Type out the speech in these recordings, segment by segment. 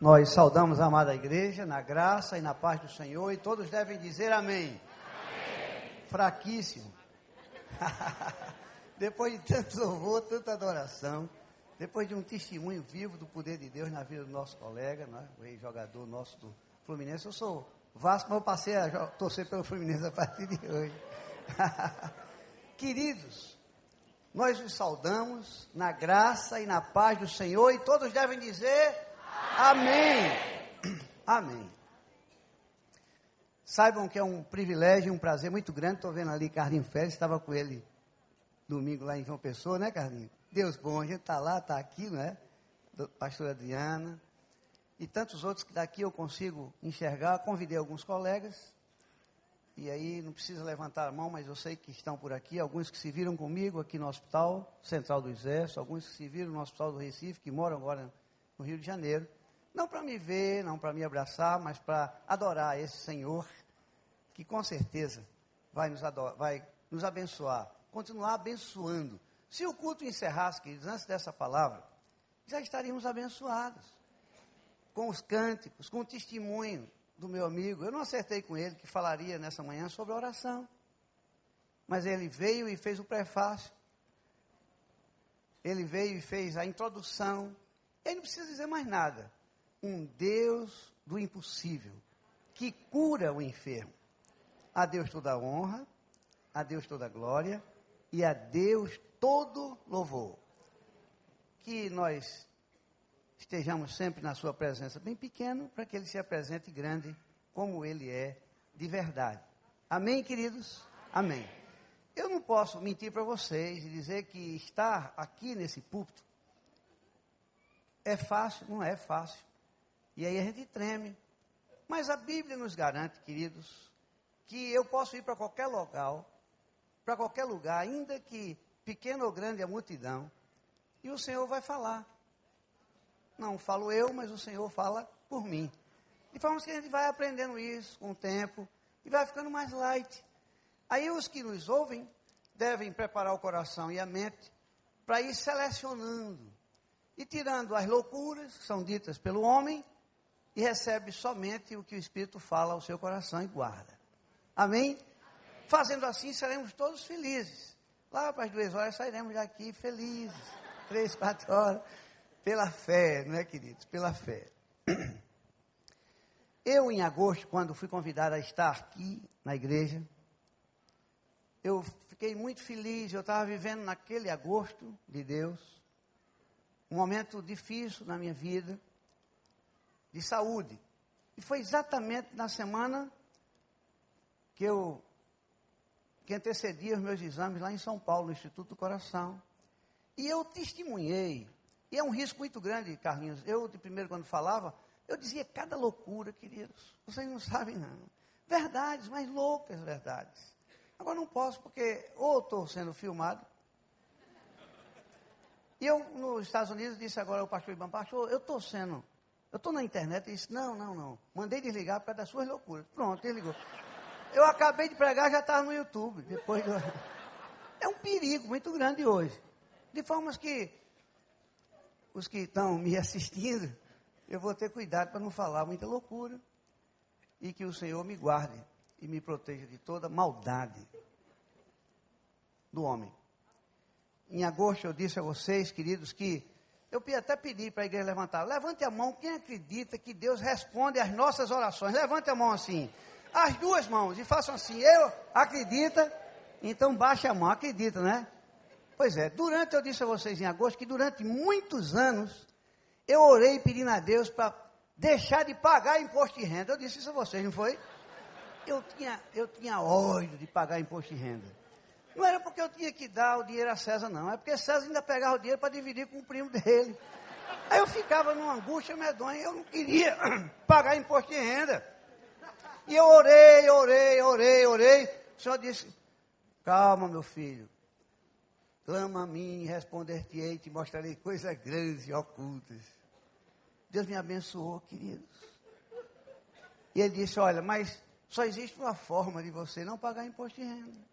Nós saudamos a amada igreja na graça e na paz do Senhor e todos devem dizer amém. amém. Fraquíssimo. depois de tanto louvor, tanta adoração, depois de um testemunho vivo do poder de Deus na vida do nosso colega, né, o ex-jogador nosso do Fluminense, eu sou Vasco, mas eu passei a torcer pelo Fluminense a partir de hoje. Queridos, nós os saudamos na graça e na paz do Senhor e todos devem dizer Amém. Amém. Saibam que é um privilégio, um prazer muito grande. Estou vendo ali Carlinhos Félix, estava com ele domingo lá em João Pessoa, né, Carlinhos? Deus bom, a gente está lá, está aqui, não é? Pastora Adriana. E tantos outros que daqui eu consigo enxergar. Convidei alguns colegas. E aí não precisa levantar a mão, mas eu sei que estão por aqui. Alguns que se viram comigo aqui no Hospital Central do Exército. Alguns que se viram no Hospital do Recife, que moram agora no Rio de Janeiro. Não para me ver, não para me abraçar, mas para adorar esse Senhor, que com certeza vai nos, adorar, vai nos abençoar, continuar abençoando. Se o culto encerrasse, queridos, antes dessa palavra, já estaríamos abençoados. Com os cânticos, com o testemunho do meu amigo. Eu não acertei com ele que falaria nessa manhã sobre oração. Mas ele veio e fez o prefácio. Ele veio e fez a introdução. Ele não precisa dizer mais nada. Um Deus do impossível, que cura o enfermo. A Deus toda a honra, a Deus toda a glória e a Deus todo louvor. Que nós estejamos sempre na sua presença bem pequeno, para que ele se apresente grande como ele é de verdade. Amém, queridos? Amém. Eu não posso mentir para vocês e dizer que estar aqui nesse púlpito é fácil? Não é fácil. E aí a gente treme. Mas a Bíblia nos garante, queridos, que eu posso ir para qualquer local, para qualquer lugar, ainda que pequeno ou grande a multidão, e o Senhor vai falar. Não falo eu, mas o Senhor fala por mim. De forma que a gente vai aprendendo isso com o tempo e vai ficando mais light. Aí os que nos ouvem devem preparar o coração e a mente para ir selecionando e tirando as loucuras que são ditas pelo homem e recebe somente o que o Espírito fala ao seu coração e guarda. Amém? Amém. Fazendo assim, seremos todos felizes. Lá para as duas horas sairemos daqui felizes. Três, quatro horas. Pela fé, não é, queridos? Pela fé. Eu, em agosto, quando fui convidado a estar aqui na igreja, eu fiquei muito feliz. Eu estava vivendo naquele agosto de Deus um momento difícil na minha vida, de saúde. E foi exatamente na semana que eu que antecedia os meus exames lá em São Paulo, no Instituto do Coração. E eu testemunhei. E é um risco muito grande, Carlinhos. Eu, de primeiro, quando falava, eu dizia cada loucura, queridos. Vocês não sabem, não. Verdades, mas loucas verdades. Agora não posso, porque ou estou sendo filmado, e eu, nos Estados Unidos, disse agora ao pastor Iban, pastor, eu estou sendo, eu estou na internet e disse, não, não, não, mandei desligar por causa das suas loucuras. Pronto, desligou. Eu acabei de pregar, já estava no YouTube. Depois do... É um perigo muito grande hoje. De formas que os que estão me assistindo, eu vou ter cuidado para não falar muita loucura. E que o Senhor me guarde e me proteja de toda maldade do homem. Em agosto eu disse a vocês, queridos, que eu até pedi para a igreja levantar. Levante a mão quem acredita que Deus responde às nossas orações. Levante a mão assim. As duas mãos e façam assim. Eu acredita, então baixe a mão. Acredita, né? Pois é, durante, eu disse a vocês em agosto, que durante muitos anos eu orei pedindo a Deus para deixar de pagar imposto de renda. Eu disse isso a vocês, não foi? Eu tinha, eu tinha ódio de pagar imposto de renda. Não era porque eu tinha que dar o dinheiro a César, não. É porque César ainda pegava o dinheiro para dividir com o primo dele. Aí eu ficava numa angústia medonha, eu não queria pagar imposto de renda. E eu orei, orei, orei, orei. O Senhor disse: Calma, meu filho. Clama a mim, responder-te-ei, te mostrarei coisas grandes e ocultas. Deus me abençoou, queridos. E ele disse: Olha, mas só existe uma forma de você não pagar imposto de renda.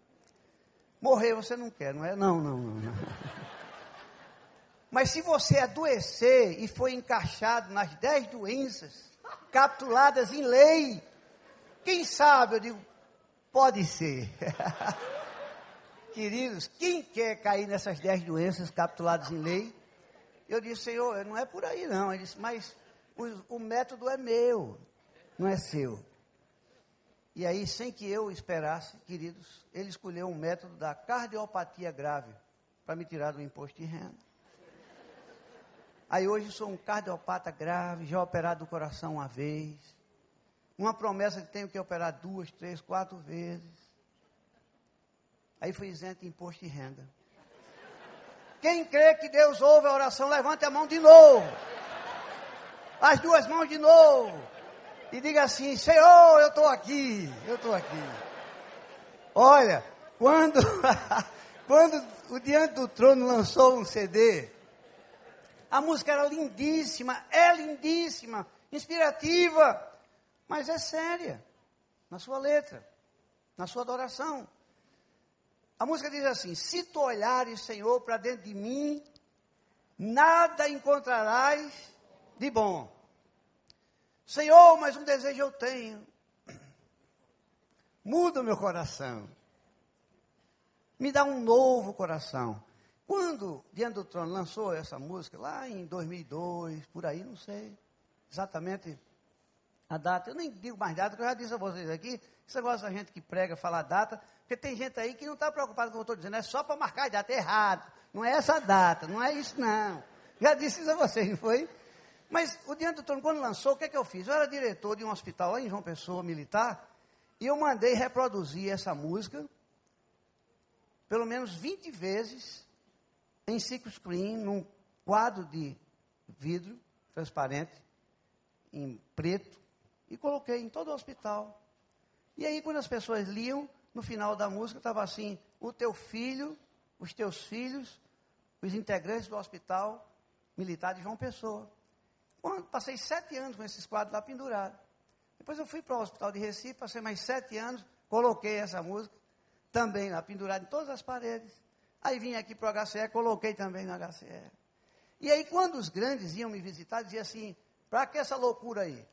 Morrer você não quer, não é? Não, não, não. não. Mas se você adoecer e for encaixado nas dez doenças capituladas em lei, quem sabe, eu digo, pode ser. Queridos, quem quer cair nessas dez doenças capituladas em lei? Eu disse, Senhor, não é por aí não. Ele disse, mas o, o método é meu, não é seu. E aí, sem que eu esperasse, queridos, ele escolheu um método da cardiopatia grave para me tirar do imposto de renda. Aí hoje sou um cardiopata grave, já operado do coração uma vez. Uma promessa que tenho que operar duas, três, quatro vezes. Aí fui isento de imposto de renda. Quem crê que Deus ouve a oração, levante a mão de novo. As duas mãos de novo. E diga assim: Senhor, eu estou aqui. Eu estou aqui. Olha, quando, quando o Diante do Trono lançou um CD, a música era lindíssima, é lindíssima, inspirativa, mas é séria na sua letra, na sua adoração. A música diz assim: Se tu olhares, Senhor, para dentro de mim, nada encontrarás de bom. Senhor, mas um desejo eu tenho. Muda o meu coração. Me dá um novo coração. Quando Diante do Trono lançou essa música, lá em 2002, por aí, não sei exatamente a data. Eu nem digo mais data, porque eu já disse a vocês aqui, você gosta da gente que prega, fala data, porque tem gente aí que não está preocupado com o que eu estou dizendo, é só para marcar a data, errado. Não é essa data, não é isso não. Já disse isso a vocês, não foi? Mas o Diante do Trono, quando lançou, o que, é que eu fiz? Eu era diretor de um hospital lá em João Pessoa, militar, e eu mandei reproduzir essa música, pelo menos 20 vezes, em ciclo screen, num quadro de vidro transparente, em preto, e coloquei em todo o hospital. E aí, quando as pessoas liam, no final da música estava assim: o teu filho, os teus filhos, os integrantes do hospital militar de João Pessoa. Passei sete anos com esses quadros lá pendurados. Depois eu fui para o hospital de Recife, passei mais sete anos, coloquei essa música também lá pendurada em todas as paredes. Aí vim aqui para o HCE, coloquei também no HCE. E aí, quando os grandes iam me visitar, dizia assim: para que essa loucura aí?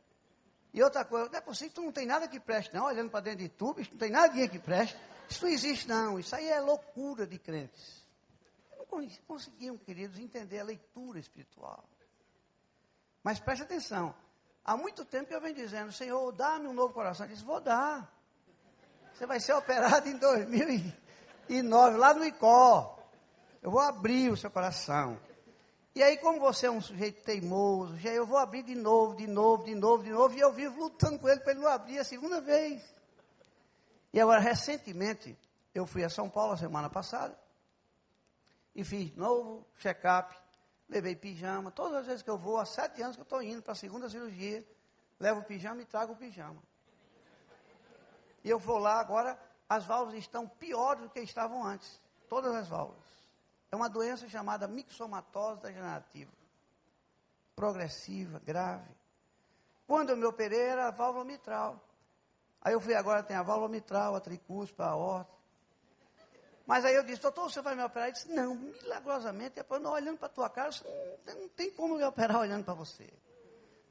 E outra coisa, não é possível, tu não tem nada que preste, não, olhando para dentro de tu, bicho, não tem nada que preste. Isso não existe, não. Isso aí é loucura de crentes. Não conseguiam, queridos, entender a leitura espiritual. Mas preste atenção. Há muito tempo que eu venho dizendo, Senhor, dá-me um novo coração. Ele disse, vou dar. Você vai ser operado em 2000 e nove, lá no Icó. Eu vou abrir o seu coração. E aí, como você é um sujeito teimoso, já eu vou abrir de novo, de novo, de novo, de novo, e eu vivo lutando com ele para ele não abrir a segunda vez. E agora, recentemente, eu fui a São Paulo a semana passada, e fiz novo check-up, levei pijama. Todas as vezes que eu vou, há sete anos que eu estou indo para a segunda cirurgia, levo o pijama e trago o pijama. E eu vou lá agora, as válvulas estão piores do que estavam antes. Todas as válvulas. É uma doença chamada mixomatose degenerativa. Progressiva, grave. Quando eu me operei, era a válvula mitral. Aí eu fui agora, tem a válvula mitral, a tricúspide, a aorta. Mas aí eu disse, doutor, você vai me operar? Ele disse, não, milagrosamente, depois não olhando para a tua cara, não, não tem como me operar olhando para você.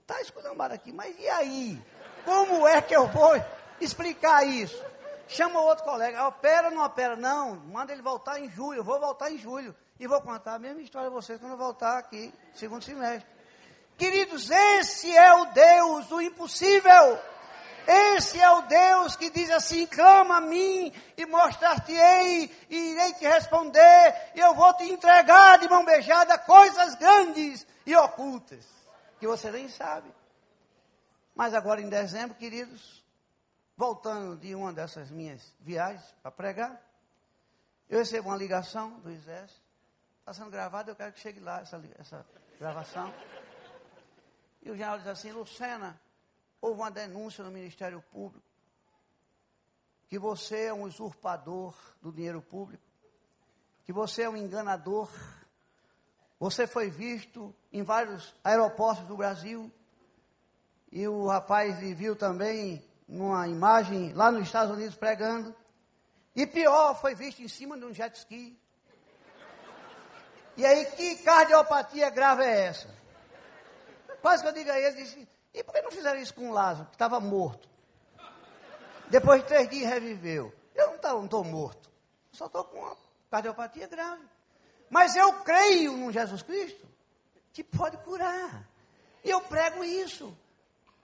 Está esculhambado aqui, mas e aí? Como é que eu vou explicar isso? Chama outro colega, opera ou não opera? Não, manda ele voltar em julho, eu vou voltar em julho. E vou contar a mesma história a vocês quando eu voltar aqui, segundo semestre. Queridos, esse é o Deus do impossível. Esse é o Deus que diz assim: clama a mim e mostrar-te-ei, e irei te responder, e eu vou te entregar de mão beijada coisas grandes e ocultas, que você nem sabe. Mas agora em dezembro, queridos, voltando de uma dessas minhas viagens para pregar, eu recebo uma ligação do exército, está sendo gravado, eu quero que chegue lá essa, essa gravação. E o general diz assim, Lucena, houve uma denúncia no Ministério Público que você é um usurpador do dinheiro público, que você é um enganador, você foi visto em vários aeroportos do Brasil, e o rapaz lhe viu também numa imagem lá nos Estados Unidos pregando. E pior, foi visto em cima de um jet ski. E aí, que cardiopatia grave é essa? Quase que eu digo a ele, disse, e por que não fizeram isso com o Lázaro, que estava morto? Depois de três dias reviveu. Eu não estou morto. Só estou com uma cardiopatia grave. Mas eu creio num Jesus Cristo que pode curar. E eu prego isso.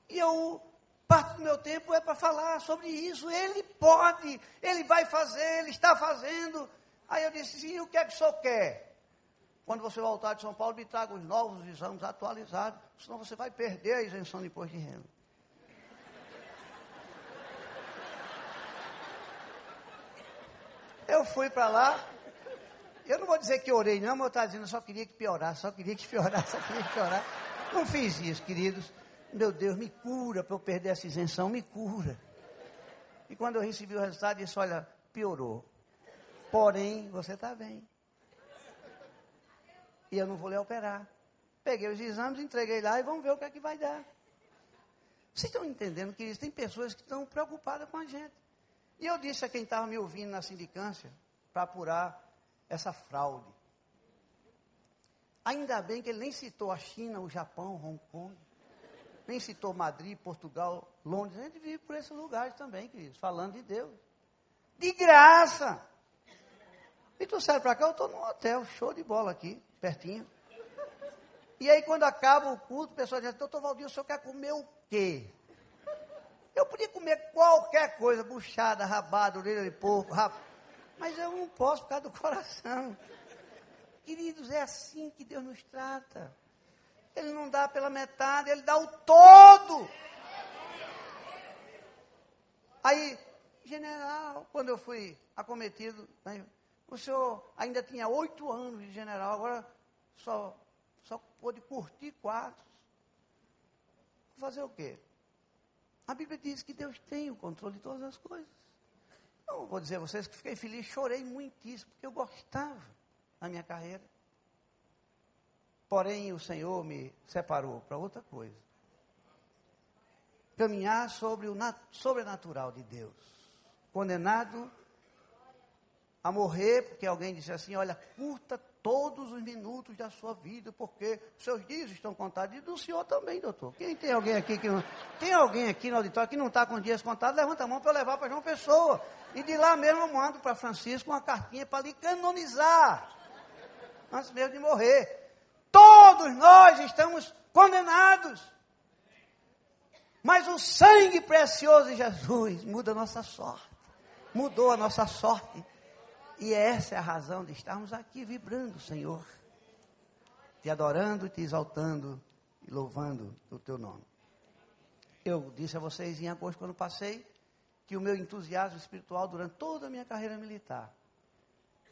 E eu, parte do meu tempo é para falar sobre isso. Ele pode, ele vai fazer, ele está fazendo. Aí eu disse, sim, o que é que o senhor quer? Quando você voltar de São Paulo, me traga os novos exames atualizados, senão você vai perder a isenção de imposto de renda. Eu fui para lá, eu não vou dizer que orei, não, mas eu estava dizendo, eu só queria que piorasse, só queria que piorasse, só queria que piorasse. Não fiz isso, queridos. Meu Deus, me cura para eu perder essa isenção, me cura. E quando eu recebi o resultado, disse: Olha, piorou. Porém, você está bem. E eu não vou lhe operar. Peguei os exames, entreguei lá e vamos ver o que é que vai dar. Vocês estão entendendo que tem pessoas que estão preocupadas com a gente. E eu disse a quem estava me ouvindo na sindicância, para apurar essa fraude. Ainda bem que ele nem citou a China, o Japão, Hong Kong. Nem citou Madrid, Portugal, Londres. A gente vive por esses lugares também, queridos, falando de Deus. De graça! E tu sai para cá, eu estou num hotel, show de bola aqui, pertinho. E aí, quando acaba o culto, o pessoal diz, doutor Valdir, o senhor quer comer o quê? Eu podia comer qualquer coisa, buchada, rabada, orelha de porco, rap... mas eu não posso por causa do coração. Queridos, é assim que Deus nos trata. Ele não dá pela metade, ele dá o todo. Aí, general, quando eu fui acometido, né, o senhor ainda tinha oito anos de general, agora só, só pôde curtir quatro. Fazer o quê? A Bíblia diz que Deus tem o controle de todas as coisas. Não vou dizer a vocês que fiquei feliz, chorei muitíssimo, porque eu gostava da minha carreira. Porém, o Senhor me separou para outra coisa. Caminhar sobre o sobrenatural de Deus. Condenado a morrer, porque alguém disse assim: olha, curta todos os minutos da sua vida, porque seus dias estão contados. E do senhor também, doutor. Quem tem alguém aqui que não. Tem alguém aqui no auditório que não está com dias contados? Levanta a mão para eu levar para João Pessoa. E de lá mesmo eu mando para Francisco uma cartinha para lhe canonizar. Antes mesmo de morrer. Todos nós estamos condenados. Mas o sangue precioso de Jesus muda a nossa sorte. Mudou a nossa sorte. E essa é a razão de estarmos aqui vibrando, Senhor, te adorando, te exaltando e louvando o teu nome. Eu disse a vocês em agosto, quando passei, que o meu entusiasmo espiritual durante toda a minha carreira militar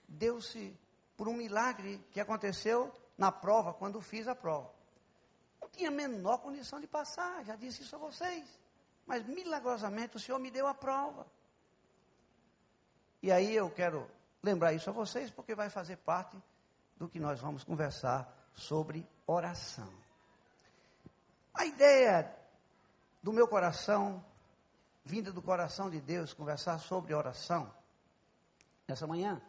deu-se por um milagre que aconteceu na prova, quando fiz a prova. Não tinha a menor condição de passar, já disse isso a vocês. Mas milagrosamente o Senhor me deu a prova. E aí eu quero lembrar isso a vocês, porque vai fazer parte do que nós vamos conversar sobre oração. A ideia do meu coração, vinda do coração de Deus, conversar sobre oração, nessa manhã,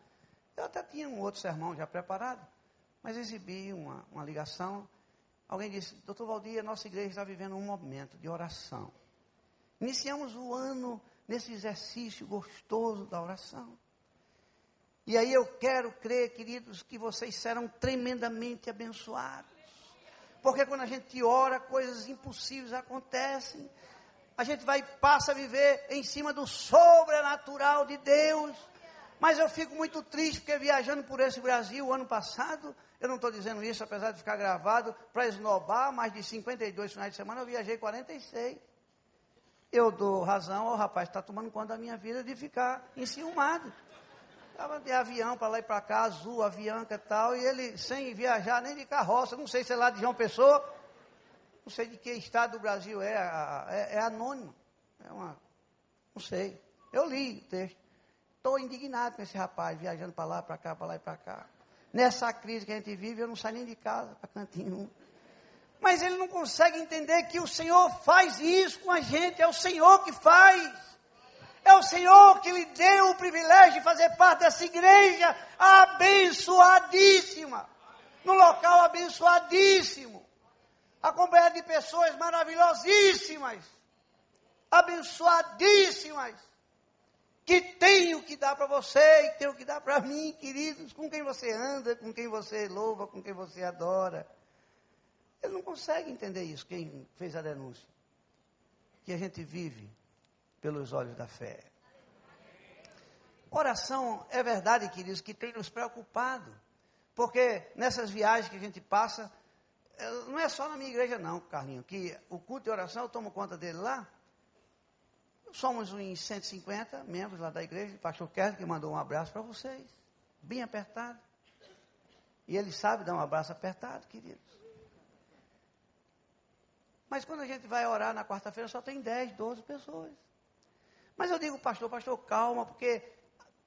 eu até tinha um outro sermão já preparado, mas recebi uma, uma ligação. Alguém disse: Doutor Valdir, a nossa igreja está vivendo um momento de oração. Iniciamos o ano nesse exercício gostoso da oração. E aí eu quero crer, queridos, que vocês serão tremendamente abençoados. Porque quando a gente ora, coisas impossíveis acontecem. A gente vai passa a viver em cima do sobrenatural de Deus. Mas eu fico muito triste porque viajando por esse Brasil ano passado, eu não estou dizendo isso apesar de ficar gravado para esnobar, mais de 52 finais de semana eu viajei 46. Eu dou razão ao rapaz que está tomando conta da minha vida de ficar enciumado. Estava de avião para lá e para cá, azul, avianca e tal, e ele sem viajar nem de carroça, não sei se é lá de João Pessoa, não sei de que estado do Brasil é, é, é anônimo. É uma, não sei. Eu li o texto. Estou indignado com esse rapaz viajando para lá, para cá, para lá e para cá. Nessa crise que a gente vive, eu não saio nem de casa para cantinho Mas ele não consegue entender que o Senhor faz isso com a gente, é o Senhor que faz. É o Senhor que lhe deu o privilégio de fazer parte dessa igreja abençoadíssima. num local abençoadíssimo, acompanhado de pessoas maravilhosíssimas, abençoadíssimas, que tenho que dar para você e tenho que dar para mim, queridos, com quem você anda, com quem você louva, com quem você adora. Ele não consegue entender isso, quem fez a denúncia. Que a gente vive pelos olhos da fé. Oração é verdade, queridos, que tem nos preocupado. Porque nessas viagens que a gente passa, eh, não é só na minha igreja, não, Carlinho, que o culto de oração eu tomo conta dele lá. Somos uns 150 membros lá da igreja, o pastor Kerr que mandou um abraço para vocês, bem apertado. E ele sabe dar um abraço apertado, queridos. Mas quando a gente vai orar na quarta-feira, só tem 10, 12 pessoas. Mas eu digo, pastor, pastor, calma, porque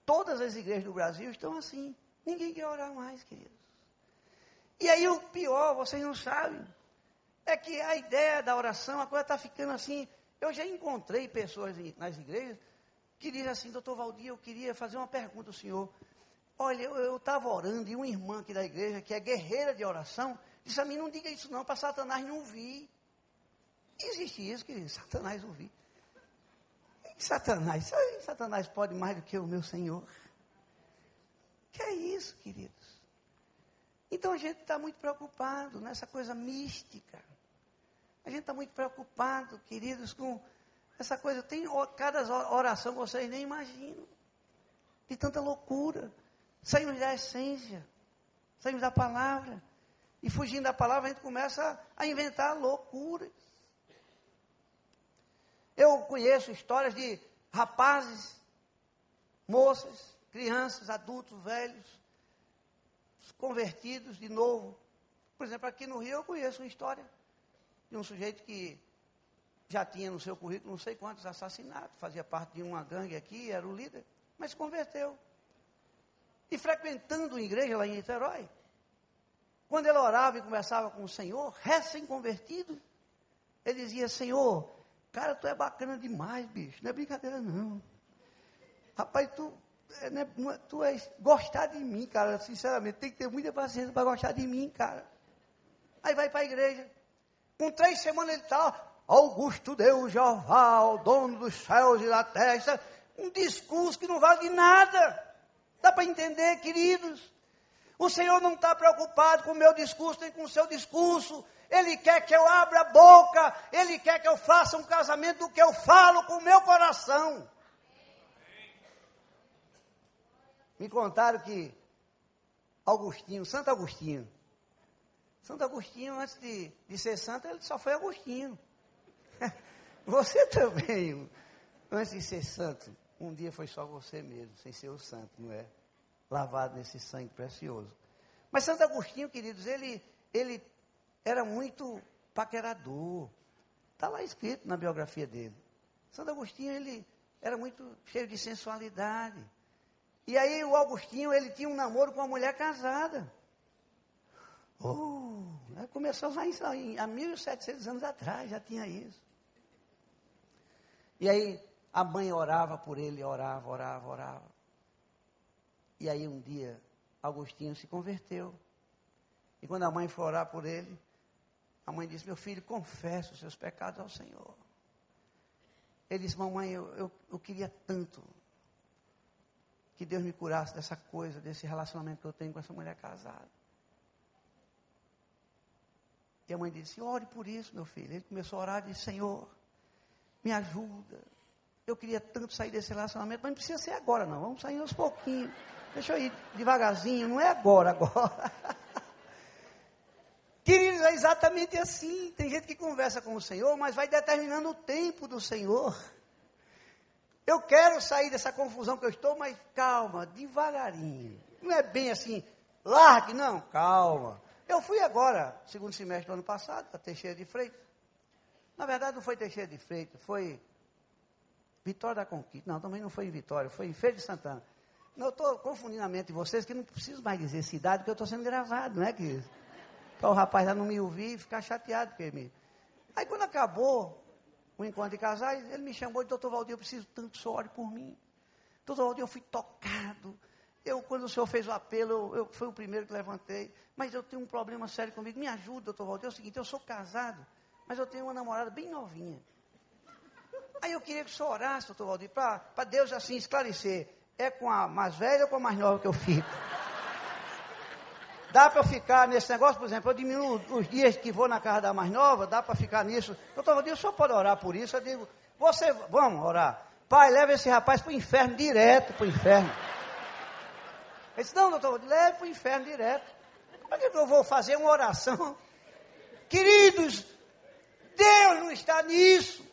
todas as igrejas do Brasil estão assim. Ninguém quer orar mais, queridos. E aí o pior, vocês não sabem, é que a ideia da oração, a coisa está ficando assim. Eu já encontrei pessoas nas igrejas que dizem assim, doutor Valdir, eu queria fazer uma pergunta ao senhor. Olha, eu estava orando e uma irmã aqui da igreja, que é guerreira de oração, disse a mim, não diga isso não, para Satanás não ouvir. Existe isso, querido, Satanás ouvir. Satanás, Satanás pode mais do que o meu Senhor. Que é isso, queridos? Então a gente está muito preocupado nessa coisa mística. A gente está muito preocupado, queridos, com essa coisa. Tem cada oração vocês nem imaginam. De tanta loucura. Saímos da essência. Saímos da palavra. E fugindo da palavra, a gente começa a inventar loucuras. Eu conheço histórias de rapazes, moças, crianças, adultos, velhos, convertidos de novo. Por exemplo, aqui no Rio eu conheço uma história de um sujeito que já tinha no seu currículo não sei quantos assassinatos, fazia parte de uma gangue aqui, era o líder, mas se converteu. E frequentando uma igreja lá em Niterói, quando ele orava e conversava com o Senhor, recém-convertido, ele dizia: Senhor, Cara, tu é bacana demais, bicho. Não é brincadeira, não. Rapaz, tu, é, né, é, tu és gostar de mim, cara. Sinceramente, tem que ter muita paciência para gostar de mim, cara. Aí vai para a igreja. Com três semanas ele está, Augusto Deus Jeová, o dono dos céus e da terra. Um discurso que não vale de nada. Dá para entender, queridos? O Senhor não está preocupado com o meu discurso, nem com o seu discurso. Ele quer que eu abra a boca, Ele quer que eu faça um casamento do que eu falo com o meu coração. Me contaram que Augustinho, Santo Agostinho, Santo Agostinho, antes de, de ser santo, ele só foi Agostinho. Você também, antes de ser santo, um dia foi só você mesmo, sem ser o santo, não é? Lavado nesse sangue precioso. Mas Santo Agostinho, queridos, ele, ele era muito paquerador. Está lá escrito na biografia dele. Santo Agostinho, ele era muito cheio de sensualidade. E aí o Agostinho, ele tinha um namoro com uma mulher casada. Oh, começou lá em, há 1.700 anos atrás, já tinha isso. E aí a mãe orava por ele, orava, orava, orava. E aí um dia, Agostinho se converteu. E quando a mãe foi orar por ele, a mãe disse: Meu filho, confessa os seus pecados ao Senhor. Ele disse: Mamãe, eu, eu, eu queria tanto que Deus me curasse dessa coisa, desse relacionamento que eu tenho com essa mulher casada. E a mãe disse: Ore por isso, meu filho. Ele começou a orar e disse: Senhor, me ajuda. Eu queria tanto sair desse relacionamento, mas não precisa ser agora, não. Vamos sair aos pouquinhos. Deixa eu ir devagarzinho, não é agora, agora. É exatamente assim. Tem gente que conversa com o Senhor, mas vai determinando o tempo do Senhor. Eu quero sair dessa confusão que eu estou, mas calma, devagarinho. Não é bem assim, largue, não, calma. Eu fui agora, segundo semestre do ano passado, para Teixeira de Freitas. Na verdade, não foi Teixeira de Freitas, foi Vitória da Conquista. Não, também não foi em Vitória, foi em Feira de Santana. Não, eu estou confundindo a mente de vocês, que não preciso mais dizer cidade, porque eu estou sendo gravado, não é, querido? Para o rapaz lá não me ouvir e ficar chateado com ele. Aí quando acabou o encontro de casais, ele me chamou e disse, doutor Valdir, eu preciso tanto que o senhor ore por mim. Doutor Valdir, eu fui tocado. eu, quando o senhor fez o apelo, eu, eu fui o primeiro que levantei, mas eu tenho um problema sério comigo. Me ajuda, doutor Valdir. É o seguinte, eu sou casado, mas eu tenho uma namorada bem novinha. Aí eu queria que o senhor orasse, doutor Valdir, para Deus assim esclarecer. É com a mais velha ou com a mais nova que eu fico? Dá para ficar nesse negócio, por exemplo, eu diminuo os dias que vou na casa da mais nova, dá para ficar nisso. Doutor Valdir, o senhor pode orar por isso? Eu digo, você, vamos orar. Pai, leva esse rapaz para o inferno, direto para o inferno. Ele disse, não, doutor, leve para o inferno direto. Como é que eu vou fazer uma oração? Queridos, Deus não está nisso.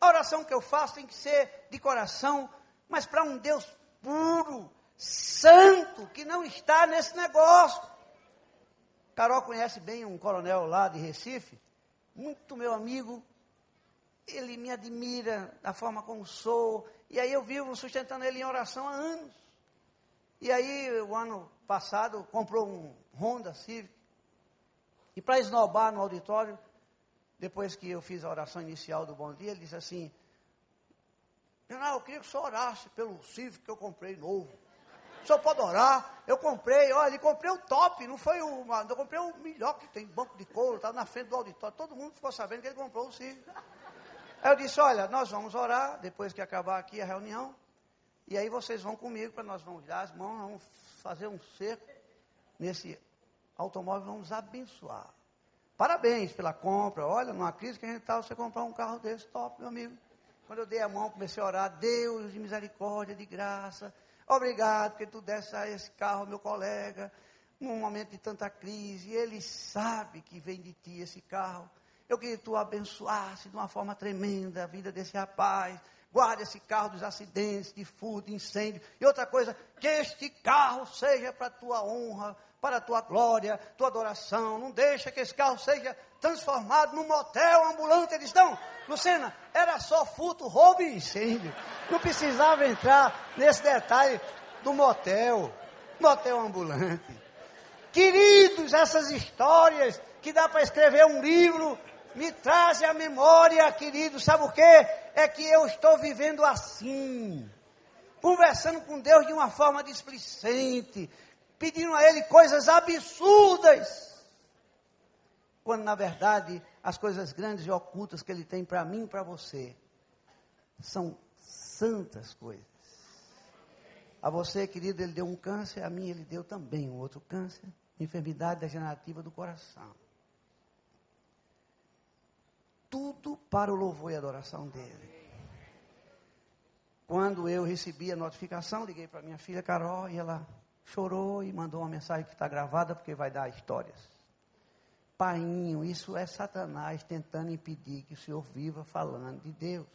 A oração que eu faço tem que ser de coração, mas para um Deus puro, santo, que não está nesse negócio. Carol conhece bem um coronel lá de Recife, muito meu amigo, ele me admira da forma como sou, e aí eu vivo sustentando ele em oração há anos. E aí, o ano passado, comprou um Honda Civic, e para esnobar no auditório, depois que eu fiz a oração inicial do bom dia, ele disse assim, General, eu queria que o senhor orasse pelo Civic que eu comprei novo. O senhor pode orar? Eu comprei, olha, comprei o top, não foi o. Eu comprei o melhor que tem, banco de couro, estava na frente do auditório. Todo mundo ficou sabendo que ele comprou o Civic. Aí eu disse, olha, nós vamos orar depois que acabar aqui a reunião. E aí vocês vão comigo para nós vamos dar as mãos, vamos fazer um cerco nesse automóvel, vamos abençoar. Parabéns pela compra. Olha, numa crise que a gente está, você comprar um carro desse top, meu amigo. Quando eu dei a mão, comecei a orar, Deus de misericórdia, de graça. Obrigado porque tu desse a esse carro, meu colega, num momento de tanta crise. Ele sabe que vem de ti esse carro. Eu queria que tu abençoasse de uma forma tremenda a vida desse rapaz. Guarde esse carro dos acidentes, de furto, de incêndio. E outra coisa, que este carro seja para tua honra, para a tua glória, tua adoração. Não deixa que esse carro seja transformado num motel ambulante. Eles estão, Lucena, era só furto, roubo e incêndio. Não precisava entrar nesse detalhe do motel, motel ambulante. Queridos, essas histórias que dá para escrever um livro me traz à memória, querido, sabe o que? É que eu estou vivendo assim, conversando com Deus de uma forma displicente, pedindo a Ele coisas absurdas, quando na verdade as coisas grandes e ocultas que Ele tem para mim e para você são santas coisas. A você, querido, Ele deu um câncer, a mim Ele deu também um outro câncer, enfermidade degenerativa do coração tudo para o louvor e adoração dele. Quando eu recebi a notificação, liguei para minha filha Carol e ela chorou e mandou uma mensagem que está gravada porque vai dar histórias. Painho, isso é Satanás tentando impedir que o senhor viva falando de Deus.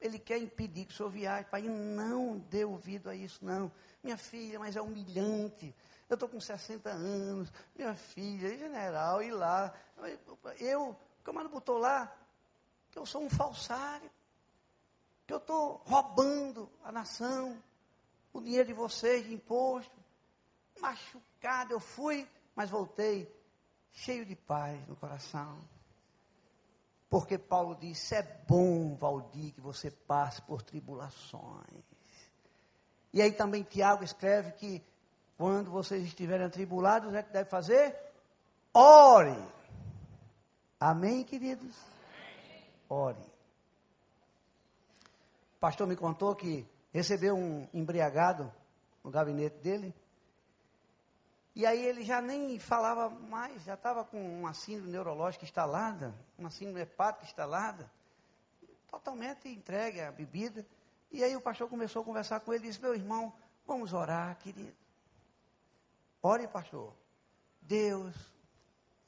Ele quer impedir que o senhor viaje. Pai, não dê ouvido a isso, não. Minha filha, mas é humilhante. Eu estou com 60 anos. Minha filha, general, e lá. Eu o camarada botou lá que eu sou um falsário, que eu estou roubando a nação, o dinheiro de vocês de imposto. Machucado eu fui, mas voltei cheio de paz no coração. Porque Paulo disse: é bom, Valdir, que você passe por tribulações. E aí também Tiago escreve que quando vocês estiverem atribulados, é que deve fazer? Ore Amém, queridos? Ore. O pastor me contou que recebeu um embriagado no gabinete dele. E aí ele já nem falava mais, já estava com uma síndrome neurológica instalada, uma síndrome hepática instalada, totalmente entregue à bebida. E aí o pastor começou a conversar com ele e disse, meu irmão, vamos orar, querido. Ore, pastor. Deus,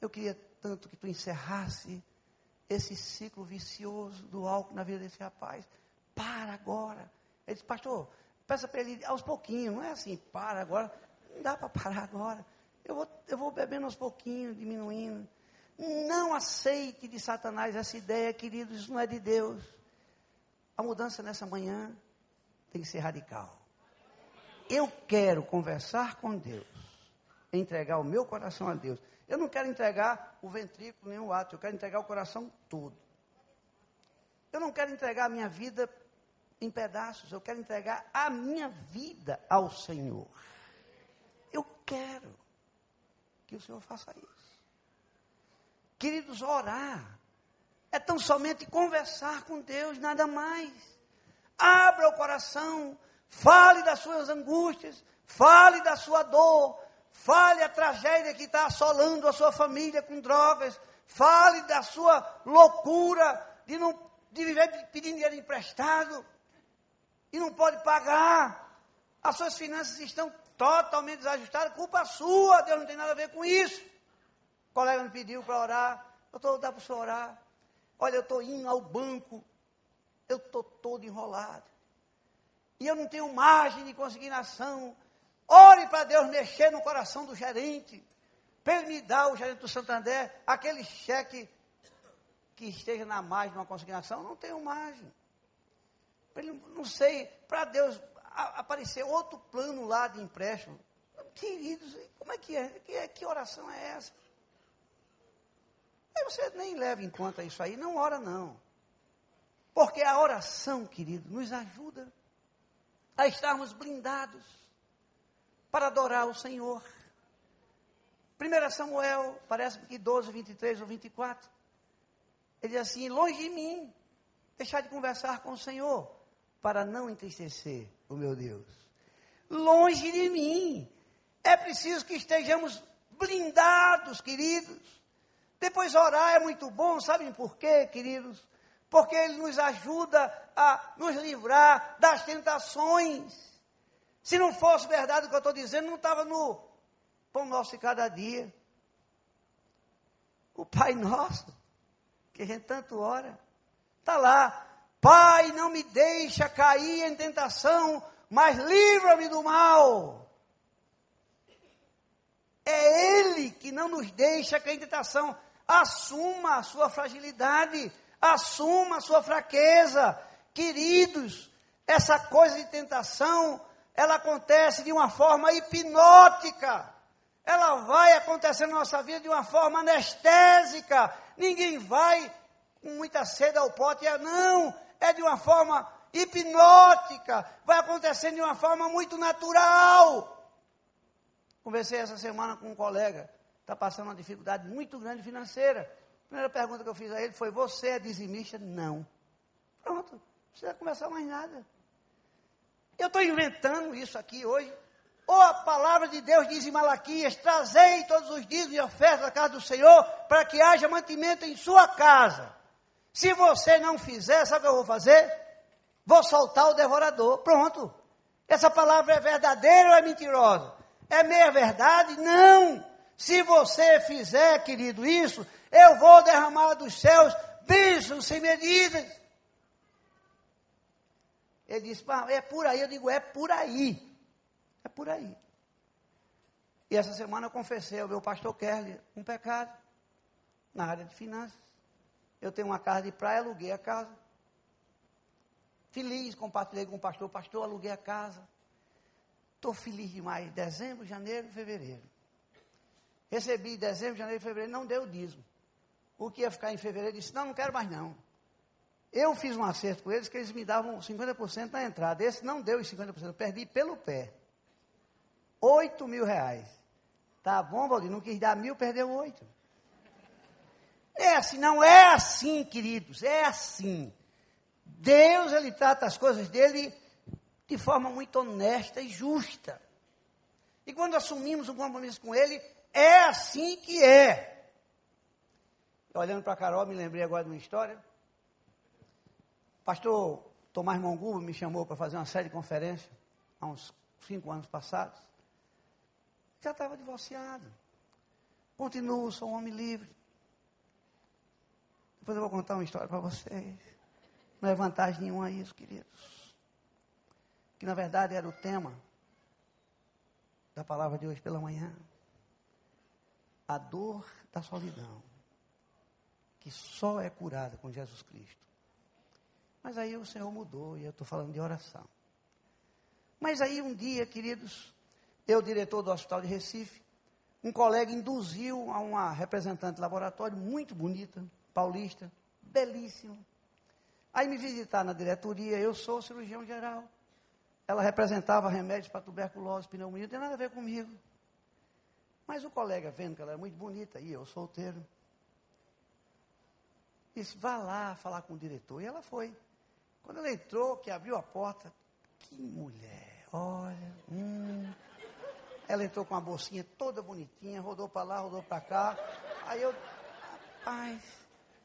eu queria tanto que tu encerrasse esse ciclo vicioso do álcool na vida desse rapaz. Para agora. Ele disse, pastor, peça para ele aos pouquinhos, não é assim, para agora. Não dá para parar agora. Eu vou, eu vou bebendo aos pouquinhos, diminuindo. Não aceite de Satanás essa ideia, queridos, isso não é de Deus. A mudança nessa manhã tem que ser radical. Eu quero conversar com Deus, entregar o meu coração a Deus. Eu não quero entregar o ventrículo nem o ato, eu quero entregar o coração todo. Eu não quero entregar a minha vida em pedaços, eu quero entregar a minha vida ao Senhor. Eu quero que o Senhor faça isso. Queridos, orar é tão somente conversar com Deus, nada mais. Abra o coração, fale das suas angústias, fale da sua dor, fale a tragédia que está assolando a sua família com drogas, fale da sua loucura de, não, de viver pedindo dinheiro emprestado e não pode pagar. As suas finanças estão totalmente desajustadas, culpa sua, Deus não tem nada a ver com isso. O colega me pediu para orar, eu estou dá para o senhor orar. Olha, eu estou indo ao banco, eu estou todo enrolado. E eu não tenho margem de consignação. Ore para Deus mexer no coração do gerente. Para ele me dar, o gerente do Santander, aquele cheque que esteja na margem de uma consignação. Não tenho margem. Ele, não sei, para Deus aparecer outro plano lá de empréstimo. Queridos, como é que é? Que, que oração é essa? Aí você nem leva em conta isso aí, não ora não. Porque a oração, querido, nos ajuda a estarmos blindados para adorar o Senhor. 1 Samuel, parece que 12, 23 ou 24. Ele diz assim: longe de mim, deixar de conversar com o Senhor, para não entristecer o meu Deus. Longe de mim. É preciso que estejamos blindados, queridos depois orar é muito bom, sabem por quê, queridos? Porque ele nos ajuda a nos livrar das tentações. Se não fosse verdade o que eu estou dizendo, não estava no pão nosso de cada dia. O Pai Nosso, que a gente tanto ora, está lá. Pai, não me deixa cair em tentação, mas livra-me do mal. É Ele que não nos deixa cair em tentação. Assuma a sua fragilidade, assuma a sua fraqueza. Queridos, essa coisa de tentação, ela acontece de uma forma hipnótica. Ela vai acontecer na nossa vida de uma forma anestésica. Ninguém vai com muita sede ao pote, é, não, é de uma forma hipnótica, vai acontecer de uma forma muito natural. Conversei essa semana com um colega está passando uma dificuldade muito grande financeira. A primeira pergunta que eu fiz a ele foi: Você é dizimista? Não. Pronto, não precisa conversar mais nada. Eu estou inventando isso aqui hoje. Ou a palavra de Deus diz em Malaquias: Trazei todos os dias e ofertas da casa do Senhor, para que haja mantimento em sua casa. Se você não fizer, sabe o que eu vou fazer? Vou soltar o devorador. Pronto. Essa palavra é verdadeira ou é mentirosa? É meia verdade? Não. Se você fizer, querido, isso, eu vou derramar dos céus bênçãos sem medidas. Ele disse, é por aí. Eu digo, é por aí. É por aí. E essa semana eu confessei ao meu pastor Kerley um pecado na área de finanças. Eu tenho uma casa de praia, aluguei a casa. Feliz, compartilhei com o pastor, pastor, aluguei a casa. Estou feliz demais. Dezembro, janeiro, fevereiro. Recebi em dezembro, janeiro fevereiro, não deu o dízimo. O que ia ficar em fevereiro, disse, não, não quero mais não. Eu fiz um acerto com eles que eles me davam 50% na entrada. Esse não deu os 50%, eu perdi pelo pé. 8 mil reais. Tá bom, Valdir, não quis dar mil, perdeu oito. É assim, não é assim, queridos, é assim. Deus, ele trata as coisas dele de forma muito honesta e justa. E quando assumimos um compromisso com ele, é assim que é. Olhando para a Carol, me lembrei agora de uma história. Pastor Tomás Mongubo me chamou para fazer uma série de conferências, há uns cinco anos passados. Já estava divorciado. Continuo, sou um homem livre. Depois eu vou contar uma história para vocês. Não é vantagem nenhuma isso, queridos. Que na verdade era o tema da palavra de hoje pela manhã a dor da solidão, que só é curada com Jesus Cristo. Mas aí o Senhor mudou e eu estou falando de oração. Mas aí um dia, queridos, eu, diretor do Hospital de Recife, um colega induziu a uma representante de laboratório muito bonita, paulista, belíssima. Aí me visitar na diretoria, eu sou cirurgião geral. Ela representava remédios para tuberculose, pneumonia, não tem nada a ver comigo. Mas o colega, vendo que ela era muito bonita, e eu solteiro, disse, vá lá falar com o diretor. E ela foi. Quando ela entrou, que abriu a porta, que mulher, olha, hum. Ela entrou com a bolsinha toda bonitinha, rodou para lá, rodou para cá. Aí eu, rapaz,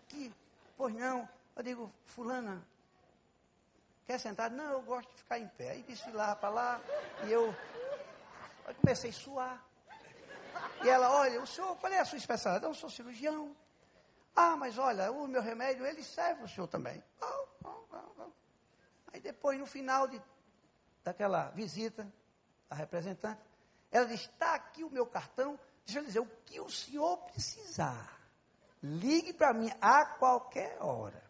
que, pois não. Eu digo, fulana, quer sentar? Não, eu gosto de ficar em pé. Aí desfilava para lá e eu, eu comecei a suar. E ela, olha, o senhor, qual é a sua especialidade? Eu sou cirurgião. Ah, mas olha, o meu remédio, ele serve o senhor também. Aí depois, no final de, daquela visita, a representante, ela disse, está aqui o meu cartão, deixa eu dizer, o que o senhor precisar, ligue para mim a qualquer hora.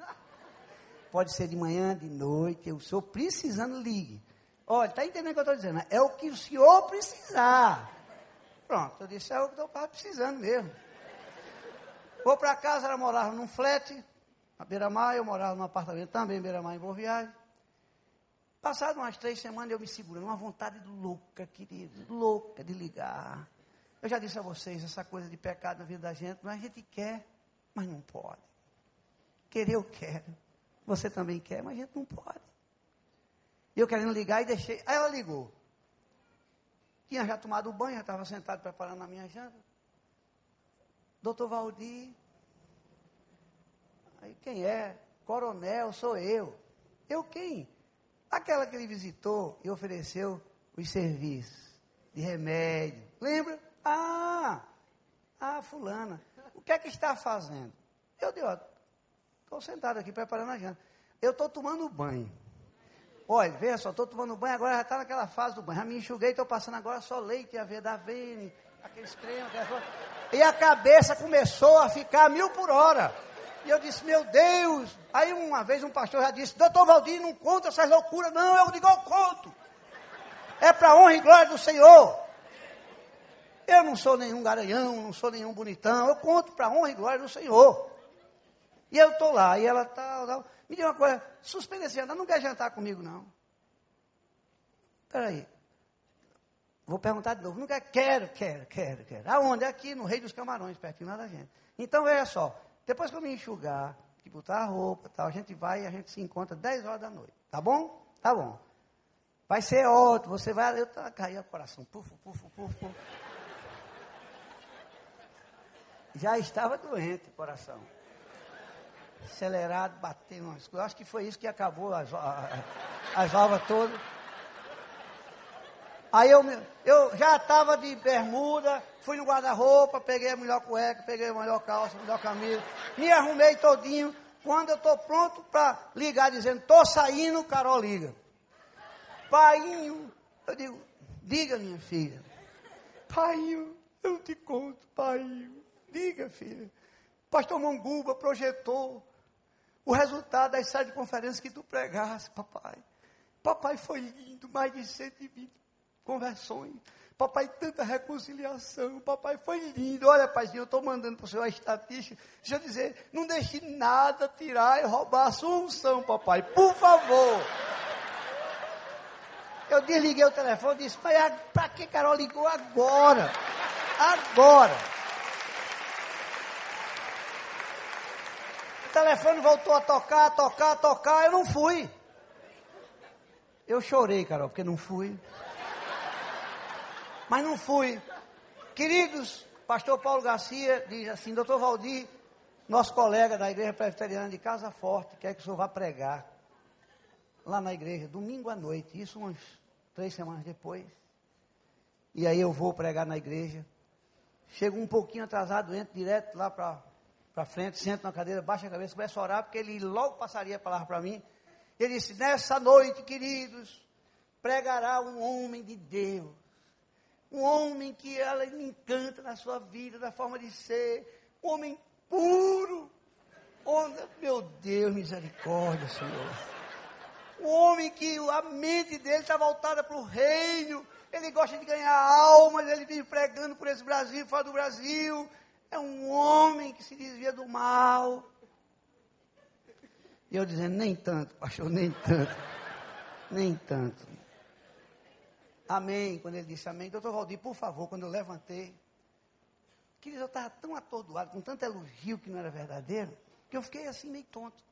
Pode ser de manhã, de noite, o senhor precisando, ligue. Olha, está entendendo o que eu estou dizendo? É o que o senhor precisar. Pronto, eu disse, é o que eu estava precisando mesmo. Vou para casa, ela morava num flat, na Beira-Mar, eu morava num apartamento também, Beira-Mar, em Boa Viagem. Passado umas três semanas, eu me segurando, uma vontade louca, querido, louca de ligar. Eu já disse a vocês, essa coisa de pecado na vida da gente, mas a gente quer, mas não pode. Querer eu quero. Você também quer, mas a gente não pode. Eu querendo ligar e deixei. Aí ela ligou. Tinha já tomado banho, já estava sentado preparando a minha janta. Doutor Valdir. Aí quem é? Coronel, sou eu. Eu quem? Aquela que ele visitou e ofereceu os serviços de remédio. Lembra? Ah, ah, fulana. O que é que está fazendo? Eu digo, estou sentado aqui preparando a janta. Eu estou tomando banho. Olha, veja só, estou tomando banho, agora já está naquela fase do banho. Já me enxuguei, estou passando agora só leite, a ver da vene, aqueles cremes, aquelas. E a cabeça começou a ficar mil por hora. E eu disse, meu Deus. Aí uma vez um pastor já disse, doutor Valdir, não conta essas loucuras. Não, eu digo, eu conto. É para honra e glória do Senhor. Eu não sou nenhum garanhão, não sou nenhum bonitão. Eu conto para honra e glória do Senhor. E eu estou lá, e ela tal, tal. Me diga uma coisa, suspende esse jantar, não quer jantar comigo, não. Espera aí. Vou perguntar de novo. Não quer? Quero, quero, quero, quero. Aonde? Aqui, no Rei dos Camarões, pertinho lá da gente. Então, veja só. Depois que eu me enxugar, que botar a roupa tal, a gente vai e a gente se encontra 10 horas da noite. Tá bom? Tá bom. Vai ser ótimo. Você vai. Eu tá, caiu o coração. Puf, puf, puf, puf. Já estava doente o coração. Acelerado, batendo. Eu acho que foi isso que acabou as, as valvas todas. Aí eu, eu já estava de bermuda, fui no guarda-roupa, peguei a melhor cueca, peguei a melhor calça, a melhor camisa, me arrumei todinho. Quando eu estou pronto para ligar, dizendo, estou saindo, Carol liga. Painho, eu digo, diga minha filha. Painho, eu te conto, painho. Diga, filha. Pastor Monguba projetou o resultado das de conferências que tu pregaste, papai. Papai foi lindo, mais de 120 conversões. Papai, tanta reconciliação. Papai, foi lindo. Olha, paizinho, eu estou mandando para o senhor a estatística. Deixa eu dizer, não deixe nada tirar e roubar a sua unção, papai. Por favor. Eu desliguei o telefone e disse, mas para que Carol ligou agora? Agora. O telefone voltou a tocar, a tocar, a tocar, eu não fui. Eu chorei, Carol, porque não fui mas não fui. Queridos, pastor Paulo Garcia diz assim, doutor Valdir, nosso colega da igreja presbiteriana de Casa Forte, quer que o senhor vá pregar lá na igreja, domingo à noite, isso umas três semanas depois. E aí eu vou pregar na igreja. Chego um pouquinho atrasado, entro direto lá para frente, sento na cadeira, baixa a cabeça, começo a orar, porque ele logo passaria a palavra para mim. Ele disse, nessa noite, queridos, pregará um homem de Deus um homem que ela encanta na sua vida, na forma de ser, um homem puro. meu Deus, misericórdia, Senhor. Um homem que a mente dele está voltada para o reino, ele gosta de ganhar almas, ele vive pregando por esse Brasil, fora do Brasil. É um homem que se desvia do mal. E eu dizendo, nem tanto, pastor, nem tanto. Nem tanto. Amém. Quando ele disse amém, doutor Valdir, por favor, quando eu levantei, querido, eu estava tão atordoado, com tanto elogio que não era verdadeiro, que eu fiquei assim meio tonto.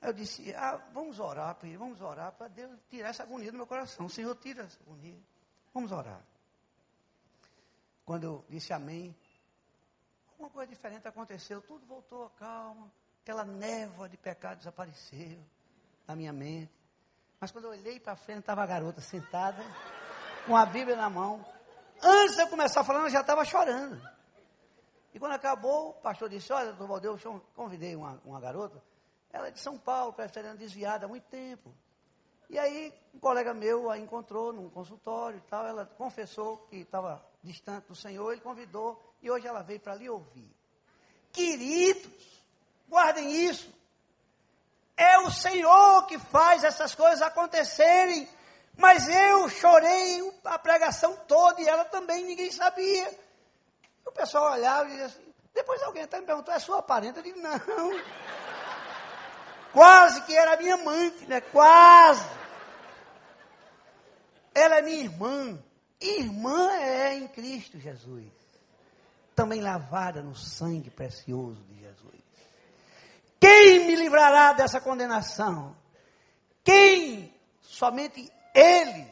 Aí eu disse, ah, vamos orar, vamos orar para Deus tirar essa agonia do meu coração. O Senhor tira essa agonia. Vamos orar. Quando eu disse amém, uma coisa diferente aconteceu, tudo voltou a calma, aquela névoa de pecado desapareceu na minha mente. Mas quando eu olhei para frente, estava a garota sentada, com a Bíblia na mão. Antes de eu começar falando, eu já estava chorando. E quando acabou, o pastor disse, olha, doutor Valdeu, eu convidei uma, uma garota, ela é de São Paulo, presbiteriana desviada há muito tempo. E aí, um colega meu a encontrou num consultório e tal, ela confessou que estava distante do Senhor, ele convidou e hoje ela veio para lhe ouvir. Queridos, guardem isso. É o Senhor que faz essas coisas acontecerem. Mas eu chorei a pregação toda e ela também, ninguém sabia. O pessoal olhava e dizia assim, depois alguém até me perguntou, é sua parente? Eu digo, não. Quase que era minha mãe, né? Quase. Ela é minha irmã. Irmã é em Cristo Jesus também lavada no sangue precioso de Jesus. Quem me livrará dessa condenação? Quem? Somente Ele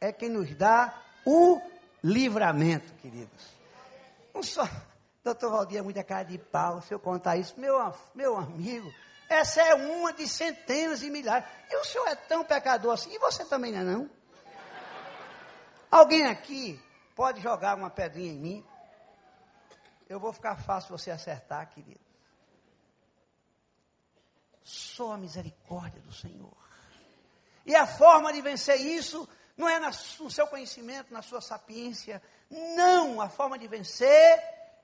é quem nos dá o livramento, queridos. Não só, doutor Valdir é muita cara de pau, se eu contar isso, meu, meu amigo, essa é uma de centenas e milhares. E o senhor é tão pecador assim, e você também não é não? Alguém aqui pode jogar uma pedrinha em mim? Eu vou ficar fácil você acertar, querido. Só a misericórdia do Senhor. E a forma de vencer isso não é no seu conhecimento, na sua sapiência. Não, a forma de vencer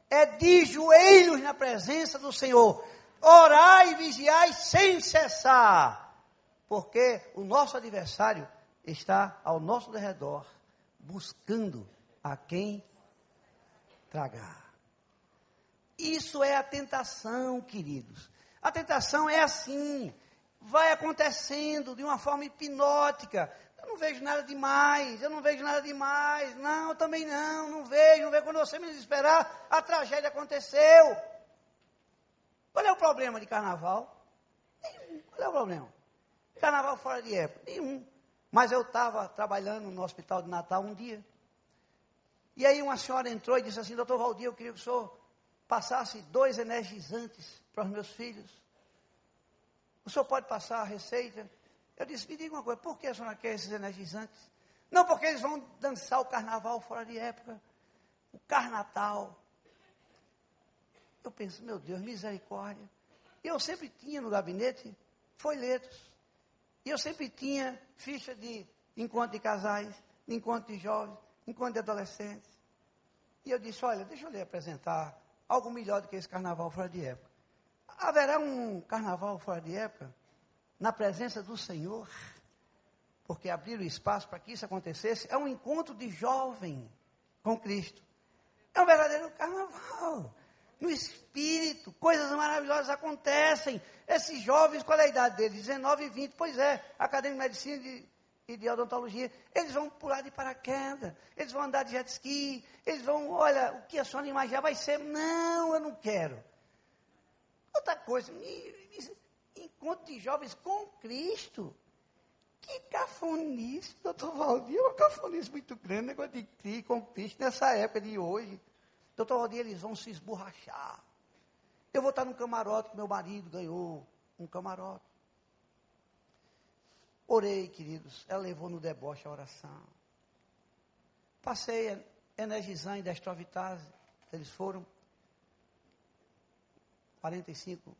é de joelhos na presença do Senhor. Orai e vigiai sem cessar. Porque o nosso adversário está ao nosso redor, buscando a quem tragar. Isso é a tentação, queridos. A tentação é assim, vai acontecendo de uma forma hipnótica. Eu não vejo nada demais, eu não vejo nada demais. Não, também não, não vejo, não vejo. Quando você me esperar, a tragédia aconteceu. Qual é o problema de carnaval? Nenhum. Qual é o problema? Carnaval fora de época? Nenhum. Mas eu estava trabalhando no hospital de Natal um dia. E aí uma senhora entrou e disse assim, doutor Valdir, eu queria que o senhor passasse dois energizantes para os meus filhos. O senhor pode passar a receita? Eu disse, me diga uma coisa, por que a senhora quer esses energizantes? Não, porque eles vão dançar o carnaval fora de época. O carnatal. Eu penso, meu Deus, misericórdia. E eu sempre tinha no gabinete folhetos. E eu sempre tinha ficha de encontro de casais, de encontro de jovens, encontro de adolescentes. E eu disse, olha, deixa eu lhe apresentar algo melhor do que esse carnaval fora de época. Haverá um carnaval fora de época na presença do Senhor, porque abrir o espaço para que isso acontecesse é um encontro de jovem com Cristo. É um verdadeiro carnaval. No espírito, coisas maravilhosas acontecem. Esses jovens, qual é a idade deles? 19 e 20. Pois é, a Academia de Medicina de e de odontologia, eles vão pular de paraquedas, eles vão andar de jet ski, eles vão, olha, o que a senhora imaginar vai ser, não, eu não quero. Outra coisa, encontro de jovens com Cristo. Que cafonice, doutor Valdir, é uma cafonice muito grande, negócio de crer com Cristo nessa época de hoje. Doutor Valdir, eles vão se esborrachar. Eu vou estar no camarote que meu marido ganhou, um camarote. Orei, queridos. Ela levou no deboche a oração. Passei energizante da estrovitase. Eles foram. 45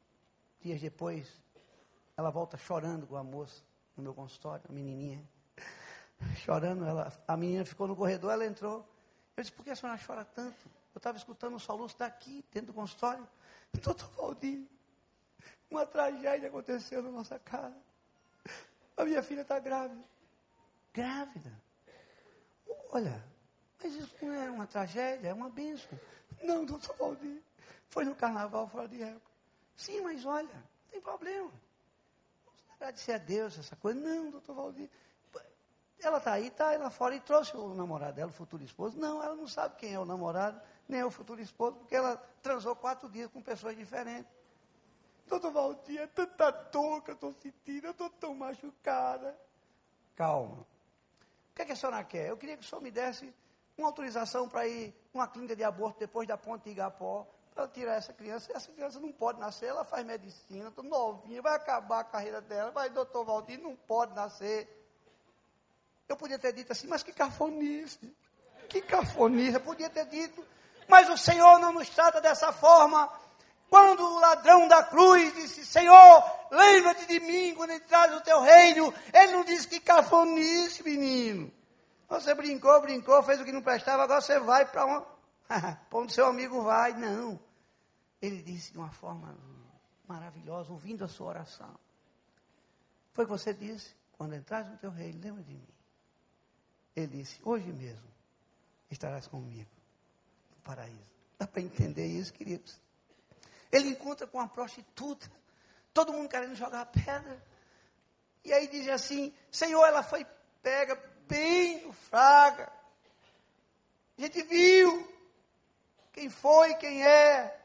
dias depois, ela volta chorando com a moça no meu consultório, a menininha. Chorando, ela, a menina ficou no corredor, ela entrou. Eu disse, por que a senhora chora tanto? Eu estava escutando um soluço daqui, dentro do consultório. Doutor Valdir, uma tragédia aconteceu na nossa casa. A minha filha está grávida. Grávida? Olha, mas isso não é uma tragédia, é uma bênção. Não, doutor Valdir. Foi no carnaval fora de época. Sim, mas olha, não tem problema. Agradecer a Deus essa coisa. Não, doutor Valdir. Ela está aí, está aí lá fora e trouxe o namorado dela, o futuro esposo. Não, ela não sabe quem é o namorado, nem é o futuro esposo, porque ela transou quatro dias com pessoas diferentes. Doutor Valdir, é tanta dor que eu estou sentindo, eu estou tão machucada. Calma. O que, é que a senhora quer? Eu queria que o senhor me desse uma autorização para ir numa clínica de aborto depois da ponte de Igapó, para tirar essa criança. Essa criança não pode nascer, ela faz medicina, estou novinha, vai acabar a carreira dela, vai, doutor Valdir, não pode nascer. Eu podia ter dito assim, mas que cafonice, que cafonice, eu podia ter dito, mas o Senhor não nos trata dessa forma. Quando o ladrão da cruz disse, Senhor, lembra-te de mim quando entrar no teu reino, ele não disse que cafonice, menino. Você brincou, brincou, fez o que não prestava, agora você vai para onde? para onde seu amigo vai. Não. Ele disse de uma forma maravilhosa, ouvindo a sua oração. Foi o que você disse, quando entras no teu reino, lembra de mim. Ele disse, hoje mesmo estarás comigo no paraíso. Dá para entender isso, queridos? Ele encontra com uma prostituta, todo mundo querendo jogar pedra. E aí diz assim: Senhor, ela foi pega bem no fraga. A gente viu quem foi, quem é.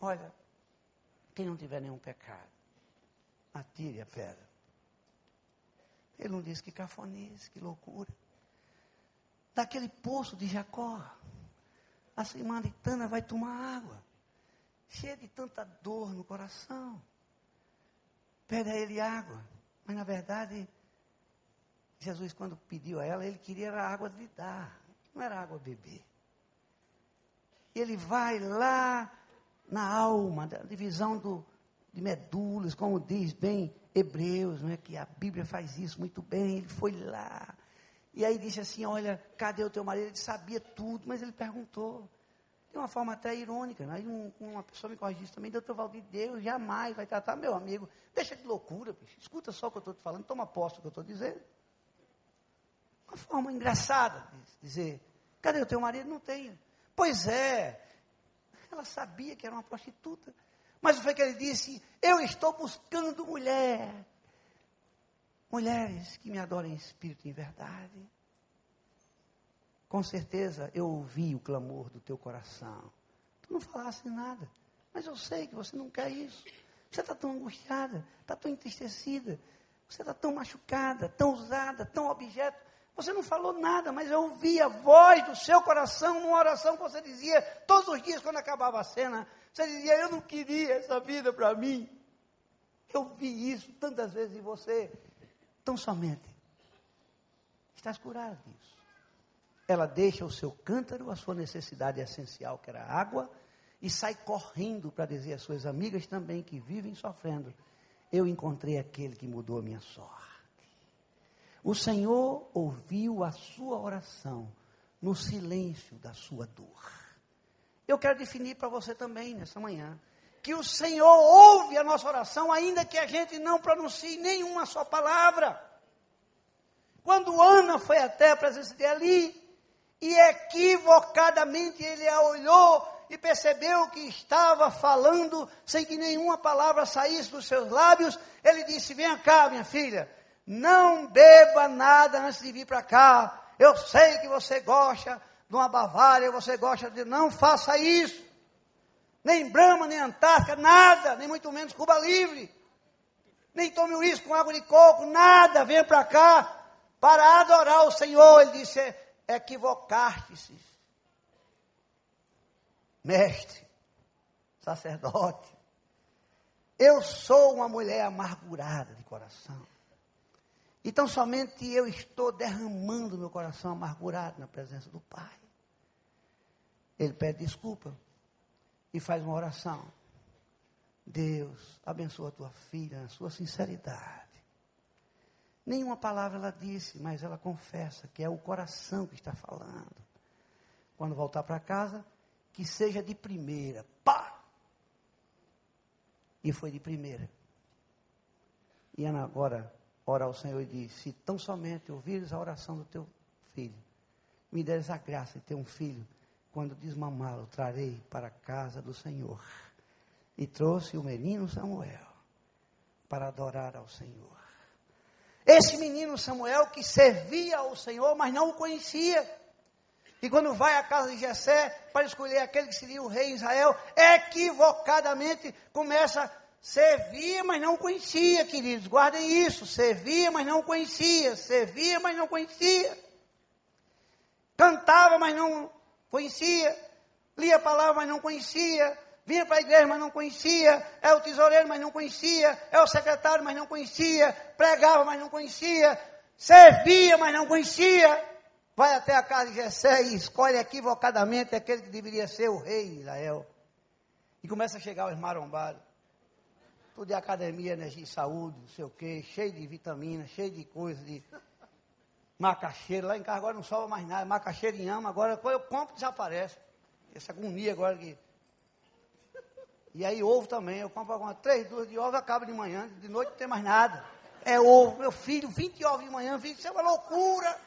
Olha, quem não tiver nenhum pecado, atire a pedra. Ele não disse que cafonice, que loucura. Daquele poço de Jacó, a samaritana vai tomar água, cheia de tanta dor no coração. Pede a ele água. Mas na verdade, Jesus, quando pediu a ela, ele queria a água de dar, não era água beber. Ele vai lá na alma, da divisão do, de medulas, como diz bem Hebreus, não é que a Bíblia faz isso muito bem. Ele foi lá. E aí disse assim: Olha, cadê o teu marido? Ele sabia tudo, mas ele perguntou. De uma forma até irônica. Aí um, uma pessoa me corrigiu também, doutor Valdir, Deus jamais vai tratar meu amigo. Deixa de loucura, bicho. Escuta só o que eu estou te falando, toma posse do que eu estou dizendo. Uma forma engraçada de dizer, cadê o teu marido? Não tenho. Pois é. Ela sabia que era uma prostituta. Mas foi que ele disse, eu estou buscando mulher. Mulheres que me adorem em espírito e em verdade. Com certeza eu ouvi o clamor do teu coração. Tu não falaste nada, mas eu sei que você não quer isso. Você está tão angustiada, está tão entristecida, você está tão machucada, tão usada, tão objeto. Você não falou nada, mas eu ouvi a voz do seu coração numa oração que você dizia todos os dias quando acabava a cena. Você dizia, eu não queria essa vida para mim. Eu vi isso tantas vezes em você. Tão somente. Estás curado disso ela deixa o seu cântaro, a sua necessidade essencial, que era água, e sai correndo para dizer às suas amigas também que vivem sofrendo: Eu encontrei aquele que mudou a minha sorte. O Senhor ouviu a sua oração no silêncio da sua dor. Eu quero definir para você também nessa manhã que o Senhor ouve a nossa oração, ainda que a gente não pronuncie nenhuma só palavra. Quando Ana foi até a presença de Eli, e equivocadamente ele a olhou e percebeu que estava falando sem que nenhuma palavra saísse dos seus lábios. Ele disse: Venha cá, minha filha, não beba nada antes de vir para cá. Eu sei que você gosta de uma Bavária, você gosta de. Não faça isso. Nem Brahma, nem Antártica, nada, nem muito menos Cuba Livre. Nem tome o uísque com água de coco, nada. Venha para cá para adorar o Senhor. Ele disse: equivocaste-se. Mestre, sacerdote, eu sou uma mulher amargurada de coração. Então somente eu estou derramando meu coração amargurado na presença do Pai. Ele pede desculpa e faz uma oração. Deus, abençoa a tua filha na sua sinceridade. Nenhuma palavra ela disse, mas ela confessa que é o coração que está falando. Quando voltar para casa, que seja de primeira. Pá! E foi de primeira. E Ana agora ora ao Senhor e diz: Se tão somente ouvires a oração do teu filho, me deres a graça de ter um filho, quando desmamá-lo, trarei para a casa do Senhor. E trouxe o menino Samuel. para adorar ao Senhor. Esse menino Samuel que servia ao Senhor, mas não o conhecia. E quando vai à casa de Jessé para escolher aquele que seria o rei de Israel, equivocadamente começa a servir, mas não conhecia, queridos. Guardem isso, servia, mas não conhecia, servia, mas não conhecia. Cantava, mas não conhecia. Lia a palavra, mas não conhecia. Vinha para a igreja, mas não conhecia. É o tesoureiro, mas não conhecia. É o secretário, mas não conhecia. Pregava, mas não conhecia. Servia, mas não conhecia vai até a casa de Jessé e escolhe equivocadamente aquele que deveria ser o rei de Israel. E começa a chegar os marombados. Tudo de academia, energia e saúde, não sei o quê, cheio de vitaminas, cheio de coisas, de macaxeira. Lá em casa agora não sobra mais nada, macaxeira em ama, agora quando eu compro desaparece. Essa agonia agora que. E aí ovo também, eu compro alguma, três duas de ovo, acaba de manhã, de noite não tem mais nada. É ovo, meu filho, 20 ovos de manhã, 20, isso é uma loucura.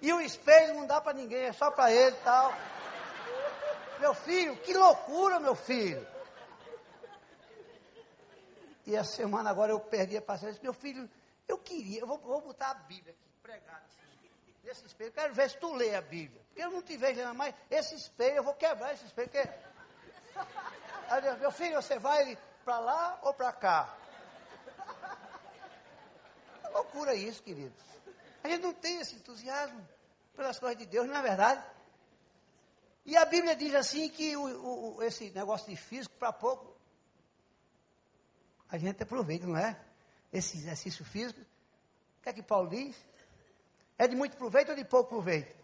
E o espelho não dá para ninguém, é só para ele e tal. Meu filho, que loucura, meu filho. E a semana agora eu perdi a paciência. Meu filho, eu queria, eu vou, vou botar a Bíblia aqui, pregada assim, nesse espelho. Quero ver se tu lê a Bíblia. Porque eu não te vejo lendo mais. Esse espelho, eu vou quebrar esse espelho. Porque... Meu filho, você vai para lá ou para cá? É loucura isso, queridos. A gente não tem esse entusiasmo pelas coisas de Deus, não é verdade? E a Bíblia diz assim que o, o, esse negócio de físico, para pouco, a gente aproveita, não é? Esse exercício físico. O que é que Paulo diz? É de muito proveito ou de pouco proveito?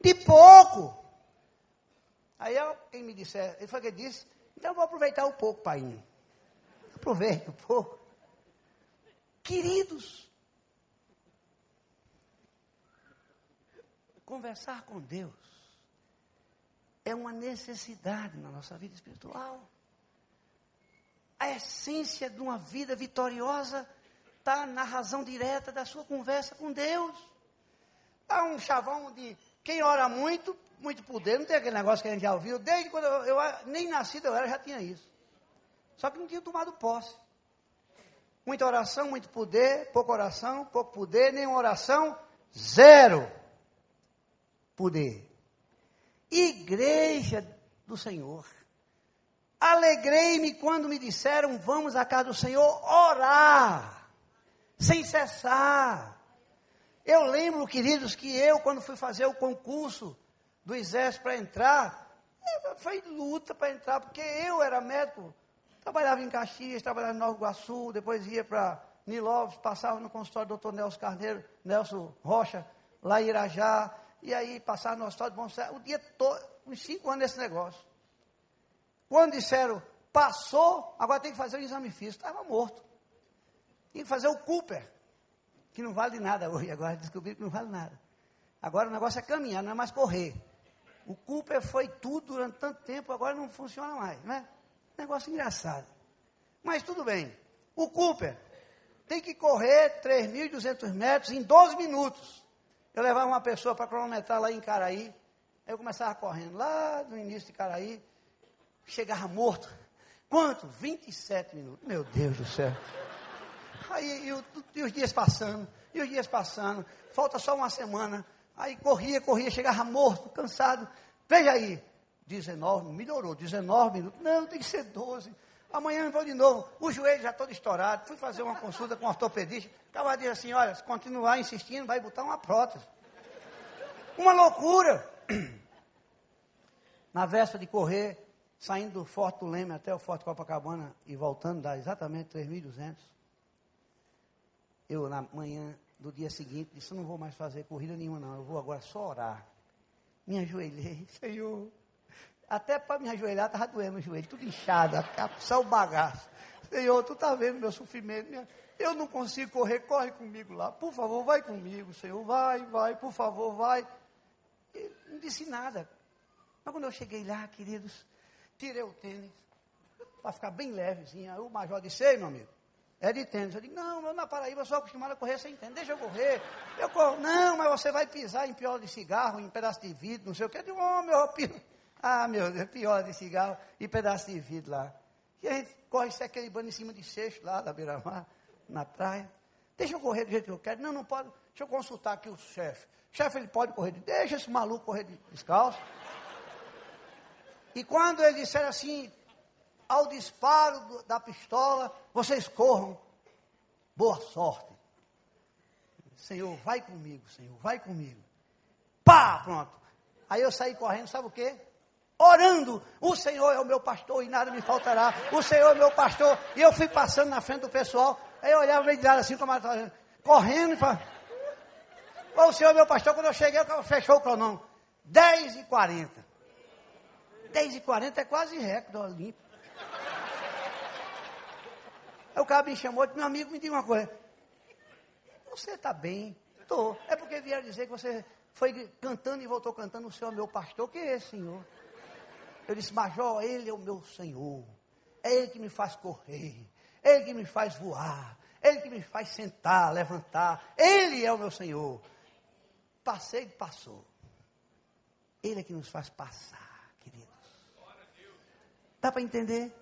De pouco! Aí quem me disser, ele foi que disse, então eu vou aproveitar um pouco, pai. Aproveite um pouco. Queridos, Conversar com Deus é uma necessidade na nossa vida espiritual. A essência de uma vida vitoriosa está na razão direta da sua conversa com Deus. Há um chavão de quem ora muito, muito poder. Não tem aquele negócio que a gente já ouviu. Desde quando eu, eu nem nascido eu era, já tinha isso. Só que não tinha tomado posse. Muita oração, muito poder, pouca oração, pouco poder, nenhuma oração, zero poder. Igreja do Senhor. Alegrei-me quando me disseram: vamos à casa do Senhor orar, sem cessar. Eu lembro, queridos, que eu, quando fui fazer o concurso do exército para entrar, foi luta para entrar, porque eu era médico, trabalhava em Caxias, trabalhava em Nova Iguaçu, depois ia para Nilópolis, passava no consultório do doutor Nelson Carneiro, Nelson Rocha, lá em Irajá, e aí passar no hospital de Bom o dia todo, uns cinco anos nesse negócio. Quando disseram, passou, agora tem que fazer o exame físico, estava morto. Tinha que fazer o Cooper, que não vale nada hoje, agora descobri que não vale nada. Agora o negócio é caminhar, não é mais correr. O Cooper foi tudo durante tanto tempo, agora não funciona mais, né? Negócio engraçado. Mas tudo bem. O Cooper tem que correr 3.200 metros em 12 minutos. Eu levava uma pessoa para cronometrar lá em Caraí. Aí eu começava correndo lá no início de Caraí. Chegava morto. Quanto? 27 minutos. Meu Deus do céu. Aí e, e os dias passando, e os dias passando. Falta só uma semana. Aí corria, corria, chegava morto, cansado. Veja aí. 19, melhorou, 19 minutos. Não, tem que ser 12. Amanhã eu vou de novo. O joelho já todo estourado. Fui fazer uma consulta com um ortopedista. Estava dizendo assim: olha, se continuar insistindo, vai botar uma prótese. Uma loucura. Na véspera de correr, saindo do Forte do Leme até o Forte Copacabana e voltando, dá exatamente 3.200. Eu, na manhã do dia seguinte, disse: não vou mais fazer corrida nenhuma, não. Eu vou agora só orar. Me ajoelhei, Senhor até para me ajoelhar estava doendo o joelho, tudo inchado, só o bagaço. Senhor, tu está vendo meu sofrimento. Minha... Eu não consigo correr, corre comigo lá. Por favor, vai comigo, Senhor. Vai, vai, por favor, vai. Não disse nada. Mas quando eu cheguei lá, queridos, tirei o tênis para ficar bem levezinho. Aí o major disse, ei, meu amigo, é de tênis. Eu digo, não, eu na Paraíba sou acostumado a correr sem tênis, deixa eu correr. Eu corro, não, mas você vai pisar em piola de cigarro, em pedaço de vidro, não sei o que. Eu digo, oh, meu, piso. Ah, meu Deus, pior de cigarro e pedaço de vidro lá. E a gente corre se aquele banho em cima de seixo lá da beira-mar, na praia. Deixa eu correr do jeito que eu quero. Não, não pode. Deixa eu consultar aqui o chefe. Chefe, ele pode correr. De... Deixa esse maluco correr de descalço. E quando ele disser assim, ao disparo do, da pistola, vocês corram. Boa sorte. Senhor, vai comigo, Senhor, vai comigo. Pá, pronto. Aí eu saí correndo, sabe o quê? Orando, o Senhor é o meu pastor e nada me faltará. O Senhor é o meu pastor. E eu fui passando na frente do pessoal. Aí eu olhava meio de lado assim, como ela correndo e falava. O Senhor é meu pastor, quando eu cheguei, o fechou o cronômetro. 10 e 40. 10 e 40 é quase recorde olímpico. Aí o cara me chamou e disse, meu amigo, me diga uma coisa. Você está bem? Estou. É porque vieram dizer que você foi cantando e voltou cantando, o Senhor é meu pastor. Que é Senhor? Eu disse, Major, Ele é o meu Senhor. É Ele que me faz correr. É Ele que me faz voar. É Ele que me faz sentar, levantar. Ele é o meu Senhor. Passei e passou. Ele é que nos faz passar, queridos. Dá para entender?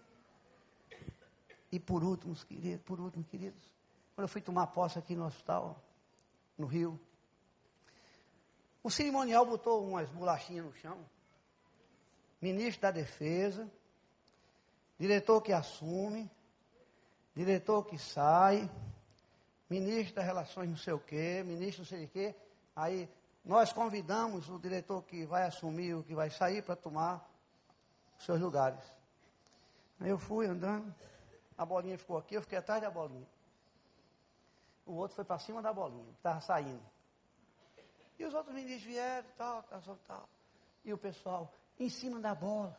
E por último, queridos, por último, queridos, quando eu fui tomar posse aqui no hospital, no Rio, o cerimonial botou umas bolachinhas no chão. Ministro da Defesa, diretor que assume, diretor que sai, ministro das Relações não sei o quê, ministro não sei o quê. Aí nós convidamos o diretor que vai assumir, o que vai sair para tomar os seus lugares. Aí eu fui andando, a bolinha ficou aqui, eu fiquei atrás da bolinha. O outro foi para cima da bolinha, que estava saindo. E os outros ministros vieram, tal, tal, tal. E o pessoal, em cima da bola.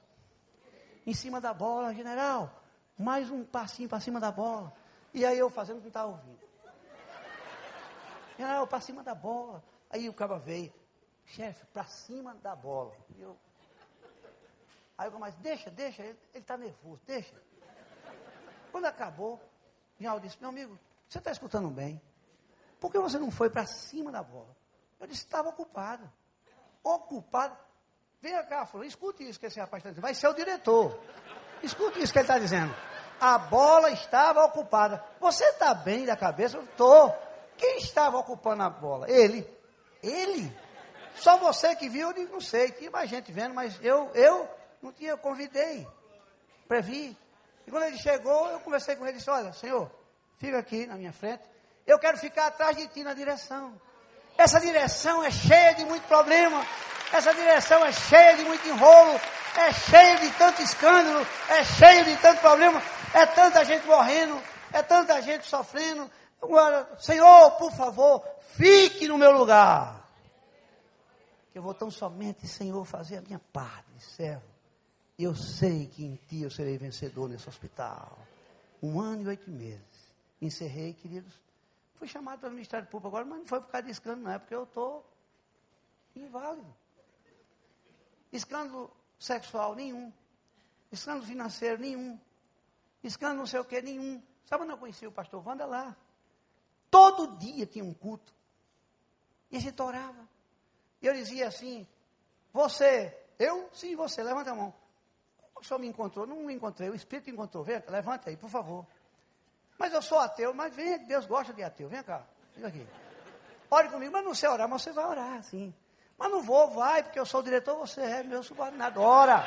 Em cima da bola, general. Mais um passinho para cima da bola. E aí eu fazendo que não estava ouvindo. General, para cima da bola. Aí o cara veio, chefe, para cima da bola. E eu, aí eu mais, deixa, deixa, ele está nervoso, deixa. Quando acabou, general disse, meu amigo, você está escutando bem? Por que você não foi para cima da bola? Eu disse, estava ocupado. Ocupado. Vem cá, falou, escute isso que esse rapaz está dizendo. Vai ser o diretor. Escute isso que ele está dizendo. A bola estava ocupada. Você está bem da cabeça? Estou. Quem estava ocupando a bola? Ele. Ele. Só você que viu, eu digo, não sei. Tinha mais gente vendo, mas eu, eu não tinha, eu convidei. Previ. E quando ele chegou, eu conversei com ele e disse, olha, senhor, fica aqui na minha frente. Eu quero ficar atrás de ti na direção. Essa direção é cheia de muito problema. Essa direção é cheia de muito enrolo. É cheia de tanto escândalo. É cheia de tanto problema. É tanta gente morrendo. É tanta gente sofrendo. Agora, Senhor, por favor, fique no meu lugar. Eu vou tão somente, Senhor, fazer a minha parte, servo. Eu sei que em ti eu serei vencedor nesse hospital. Um ano e oito meses. Encerrei, queridos Fui chamado pelo Ministério Público agora, mas não foi por causa de escândalo, não é porque eu estou inválido. Escândalo sexual, nenhum. Escândalo financeiro, nenhum. Escândalo não sei o que, nenhum. Sabe onde eu conheci o pastor Wanda lá? Todo dia tinha um culto. E a gente orava. E eu dizia assim, você, eu? Sim, você, levanta a mão. O senhor me encontrou? Não me encontrei, o Espírito encontrou. Vem, levanta aí, por favor. Mas eu sou ateu, mas vem, Deus gosta de ateu. Vem cá, fica aqui. Ore comigo, mas não sei orar, mas você vai orar, sim. Mas não vou, vai, porque eu sou o diretor, você é meu subordinado. Ora.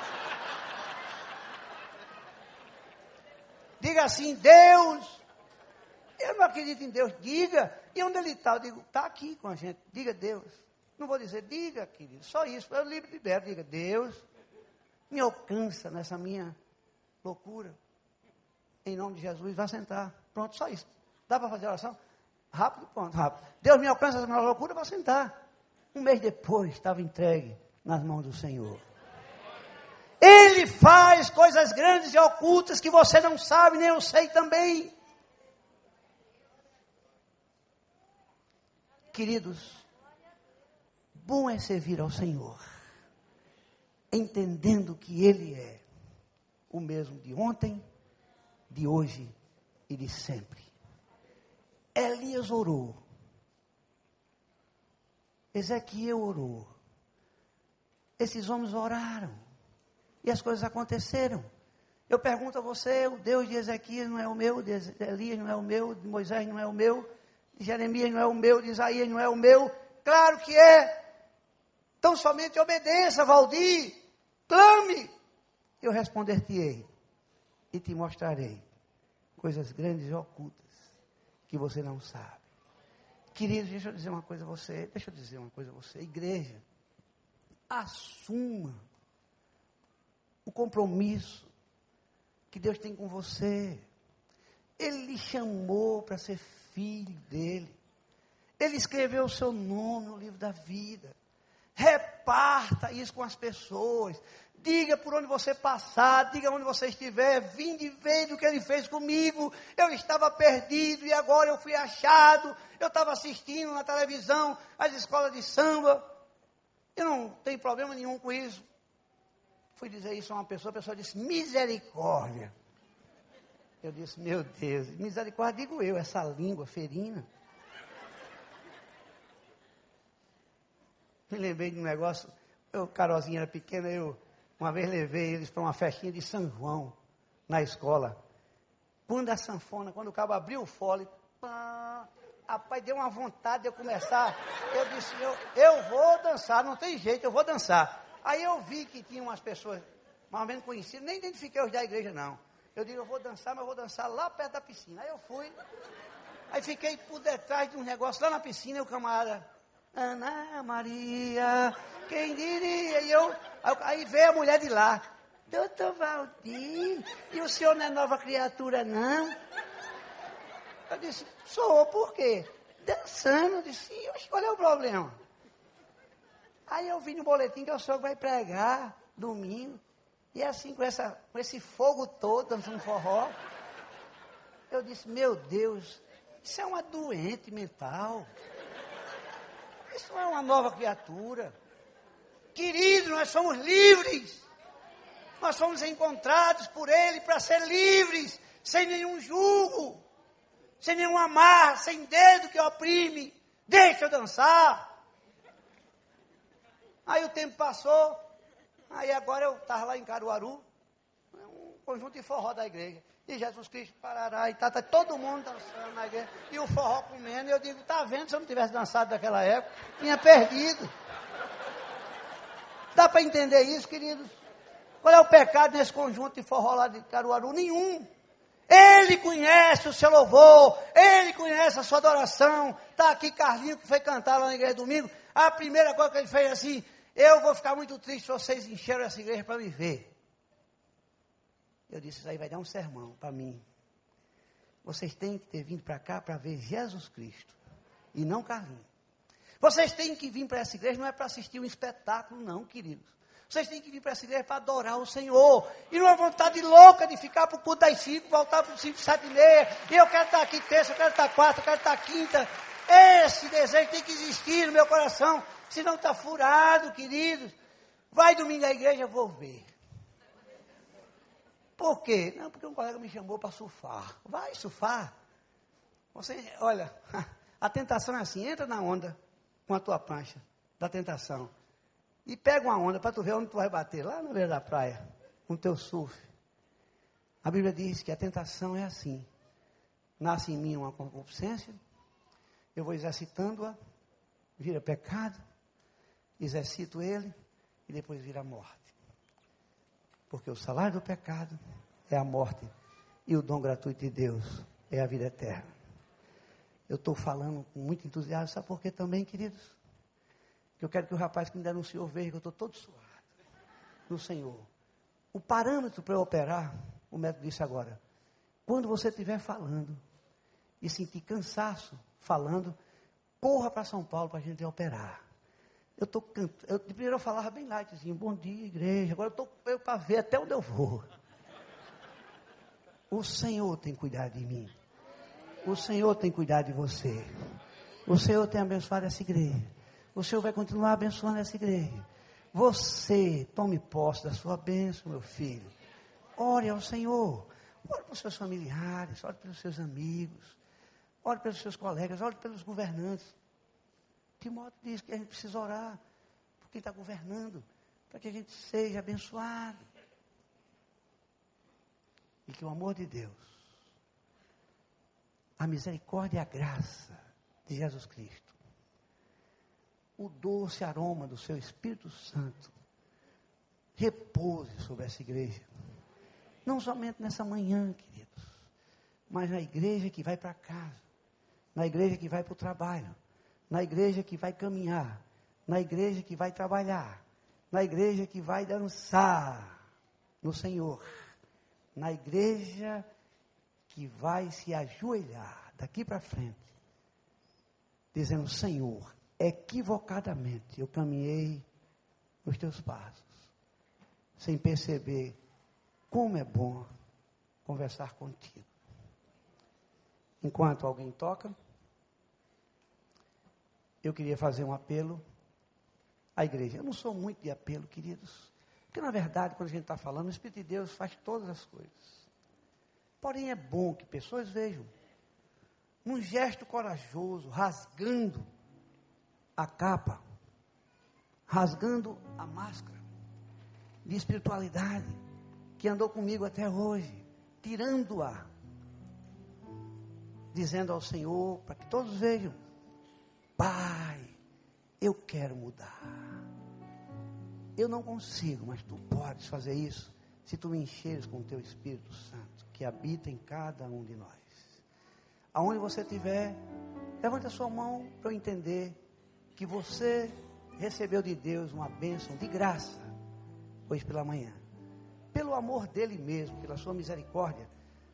Diga assim, Deus. Eu não acredito em Deus. Diga. E onde ele está? Eu digo, está aqui com a gente. Diga Deus. Não vou dizer, diga, querido. Só isso. Eu livre libero. Diga, Deus, me alcança nessa minha loucura. Em nome de Jesus, vá sentar. Pronto, só isso. Dá para fazer oração? Rápido, pronto, rápido. Deus me alcança essa minha loucura, vá sentar. Um mês depois, estava entregue nas mãos do Senhor. Ele faz coisas grandes e ocultas que você não sabe, nem eu sei também. Queridos, bom é servir ao Senhor, entendendo que Ele é o mesmo de ontem, de hoje e de sempre. Elias orou. Ezequiel orou. Esses homens oraram. E as coisas aconteceram. Eu pergunto a você, o Deus de Ezequias não é o meu, de Elias não é o meu, de Moisés não é o meu, de Jeremias não é o meu, de Isaías não é o meu. Claro que é. Então somente obedeça, Valdir. Clame. Eu responder-te-ei e te mostrarei coisas grandes e ocultas que você não sabe. Queridos, deixa eu dizer uma coisa a você, deixa eu dizer uma coisa a você, igreja, assuma o compromisso que Deus tem com você. Ele lhe chamou para ser filho dele. Ele escreveu o seu nome no livro da vida. Reparta isso com as pessoas. Diga por onde você passar, diga onde você estiver, vinde e veja o que ele fez comigo. Eu estava perdido e agora eu fui achado. Eu estava assistindo na televisão as escolas de samba. Eu não tenho problema nenhum com isso. Fui dizer isso a uma pessoa, a pessoa disse, misericórdia. Eu disse, meu Deus, misericórdia, digo eu, essa língua ferina. Me lembrei de um negócio, eu, Carolzinha era pequena, eu uma vez levei eles para uma festinha de São João, na escola. Quando a sanfona, quando o cabo abriu o fole, pá, rapaz, deu uma vontade de eu começar. Eu disse, eu, eu vou dançar, não tem jeito, eu vou dançar. Aí eu vi que tinha umas pessoas mais ou menos conhecidas, nem identifiquei os da igreja, não. Eu digo, eu vou dançar, mas eu vou dançar lá perto da piscina. Aí eu fui, aí fiquei por detrás de um negócio lá na piscina, e o camarada, Ana Maria, quem diria? E eu, aí veio a mulher de lá, doutor Valdir, e o senhor não é nova criatura, não? Eu disse, sou, por quê? Dançando, eu disse, qual é o problema? Aí eu vi no boletim que o senhor vai pregar domingo. E assim, com, essa, com esse fogo todo, dançando forró. Eu disse, meu Deus, isso é uma doente mental. Isso não é uma nova criatura. Querido, nós somos livres. Nós somos encontrados por Ele para ser livres, sem nenhum jugo, sem nenhum amar, sem dedo que oprime. Deixa eu dançar. Aí o tempo passou, aí agora eu estava lá em Caruaru, conjunto de forró da igreja. E Jesus Cristo parará e tá, tá todo mundo dançando na igreja. E o forró comendo. E eu digo, tá vendo, se eu não tivesse dançado naquela época, tinha perdido. Dá para entender isso, queridos? Qual é o pecado nesse conjunto de forró lá de Caruaru? Nenhum. Ele conhece o seu louvor, ele conhece a sua adoração. Está aqui Carlinho que foi cantar lá na igreja domingo. A primeira coisa que ele fez assim, eu vou ficar muito triste se vocês encheram essa igreja para me ver. Eu disse, isso aí vai dar um sermão para mim. Vocês têm que ter vindo para cá para ver Jesus Cristo. E não Carlinhos. Vocês têm que vir para essa igreja, não é para assistir um espetáculo, não, queridos. Vocês têm que vir para essa igreja para adorar o Senhor. E não é vontade louca de ficar para o culto das cinco, voltar para o cinco, sete e meia. E eu quero estar aqui terça, eu quero estar quarta, eu quero estar quinta. Esse desejo tem que existir no meu coração. Senão está furado, queridos. Vai domingo à igreja, eu vou ver. Por quê? Não, porque um colega me chamou para surfar. Vai surfar. Você, olha, a tentação é assim, entra na onda com a tua prancha da tentação. E pega uma onda para tu ver onde tu vai bater, lá no meio da praia, com o teu surf. A Bíblia diz que a tentação é assim. Nasce em mim uma concupiscência, eu vou exercitando-a, vira pecado, exercito ele e depois vira morte. Porque o salário do pecado é a morte e o dom gratuito de Deus é a vida eterna. Eu estou falando com muito entusiasmo, sabe por quê também, queridos? Que eu quero que o rapaz que me denunciou veja que eu estou todo suado no Senhor. O parâmetro para eu operar, o médico disse agora, quando você estiver falando e sentir cansaço falando, corra para São Paulo para a gente operar. Eu estou cantando. Primeiro eu falava bem lightzinho, bom dia, igreja. Agora eu estou para ver até onde eu vou. O Senhor tem cuidado de mim. O Senhor tem cuidado de você. O Senhor tem abençoado essa igreja. O Senhor vai continuar abençoando essa igreja. Você tome posse da sua bênção, meu filho. Ore ao Senhor. Ore para os seus familiares, ore pelos seus amigos, ore pelos seus colegas, ore pelos governantes. Timóteo diz que a gente precisa orar por quem está governando, para que a gente seja abençoado. e que o amor de Deus, a misericórdia e a graça de Jesus Cristo, o doce aroma do seu Espírito Santo, repouse sobre essa igreja. Não somente nessa manhã, queridos, mas na igreja que vai para casa, na igreja que vai para o trabalho, na igreja que vai caminhar, na igreja que vai trabalhar, na igreja que vai dançar no Senhor, na igreja que vai se ajoelhar daqui para frente, dizendo: Senhor, equivocadamente eu caminhei os teus passos, sem perceber como é bom conversar contigo. Enquanto alguém toca, eu queria fazer um apelo à igreja. Eu não sou muito de apelo, queridos, porque na verdade, quando a gente está falando, o Espírito de Deus faz todas as coisas. Porém, é bom que pessoas vejam, num gesto corajoso, rasgando a capa, rasgando a máscara de espiritualidade que andou comigo até hoje, tirando-a, dizendo ao Senhor, para que todos vejam, Pai, eu quero mudar. Eu não consigo, mas tu podes fazer isso se tu me encheres com o teu Espírito Santo, que habita em cada um de nós. Aonde você estiver, levante a sua mão para eu entender que você recebeu de Deus uma bênção de graça hoje pela manhã. Pelo amor dele mesmo, pela sua misericórdia.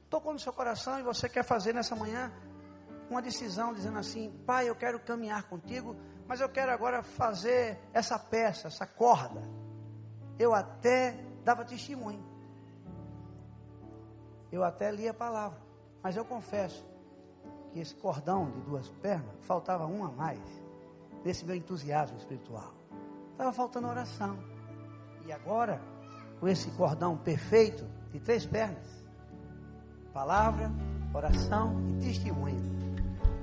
Tocou no seu coração e você quer fazer nessa manhã uma decisão dizendo assim: Pai, eu quero caminhar contigo, mas eu quero agora fazer essa peça, essa corda. Eu até dava testemunho. Eu até lia a palavra. Mas eu confesso que esse cordão de duas pernas faltava uma a mais desse meu entusiasmo espiritual. Estava faltando oração. E agora, com esse cordão perfeito de três pernas, palavra, oração e testemunho,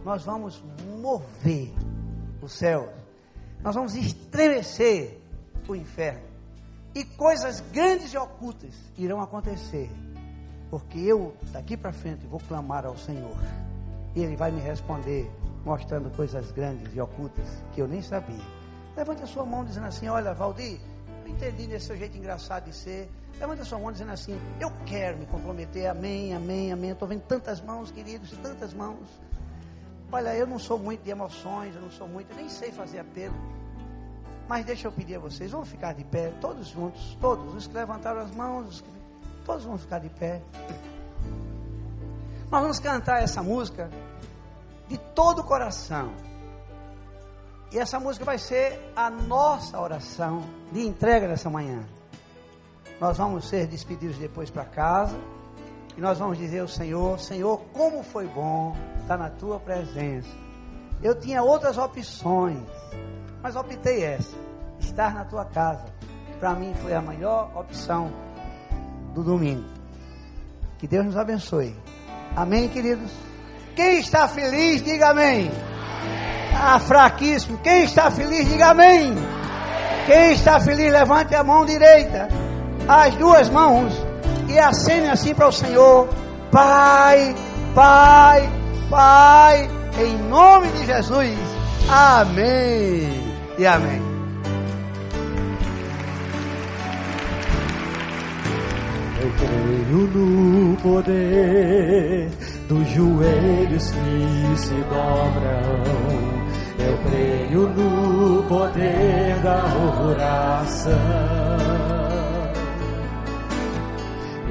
nós vamos mover o céu, nós vamos estremecer o inferno, e coisas grandes e ocultas irão acontecer, porque eu daqui para frente vou clamar ao Senhor, e Ele vai me responder mostrando coisas grandes e ocultas que eu nem sabia. Levante a sua mão dizendo assim: Olha, Valdir, eu entendi desse seu jeito engraçado de ser. Levante a sua mão dizendo assim: Eu quero me comprometer. Amém, amém, amém. Estou vendo tantas mãos, queridos, tantas mãos. Olha, eu não sou muito de emoções, eu não sou muito, nem sei fazer apelo. Mas deixa eu pedir a vocês, vamos ficar de pé, todos juntos, todos, os que levantaram as mãos, todos vão ficar de pé. Nós vamos cantar essa música de todo o coração. E essa música vai ser a nossa oração de entrega dessa manhã. Nós vamos ser despedidos depois para casa. E nós vamos dizer ao Senhor: Senhor, como foi bom estar na tua presença. Eu tinha outras opções, mas optei essa: estar na tua casa. Para mim foi a melhor opção do domingo. Que Deus nos abençoe. Amém, queridos? Quem está feliz, diga amém. Ah, fraquíssimo. Quem está feliz, diga amém. Quem está feliz, levante a mão direita, as duas mãos e acene assim para o Senhor. Pai, Pai, Pai, em nome de Jesus. Amém e amém. Eu creio no poder dos joelhos que se dobram. Eu creio no poder da oração.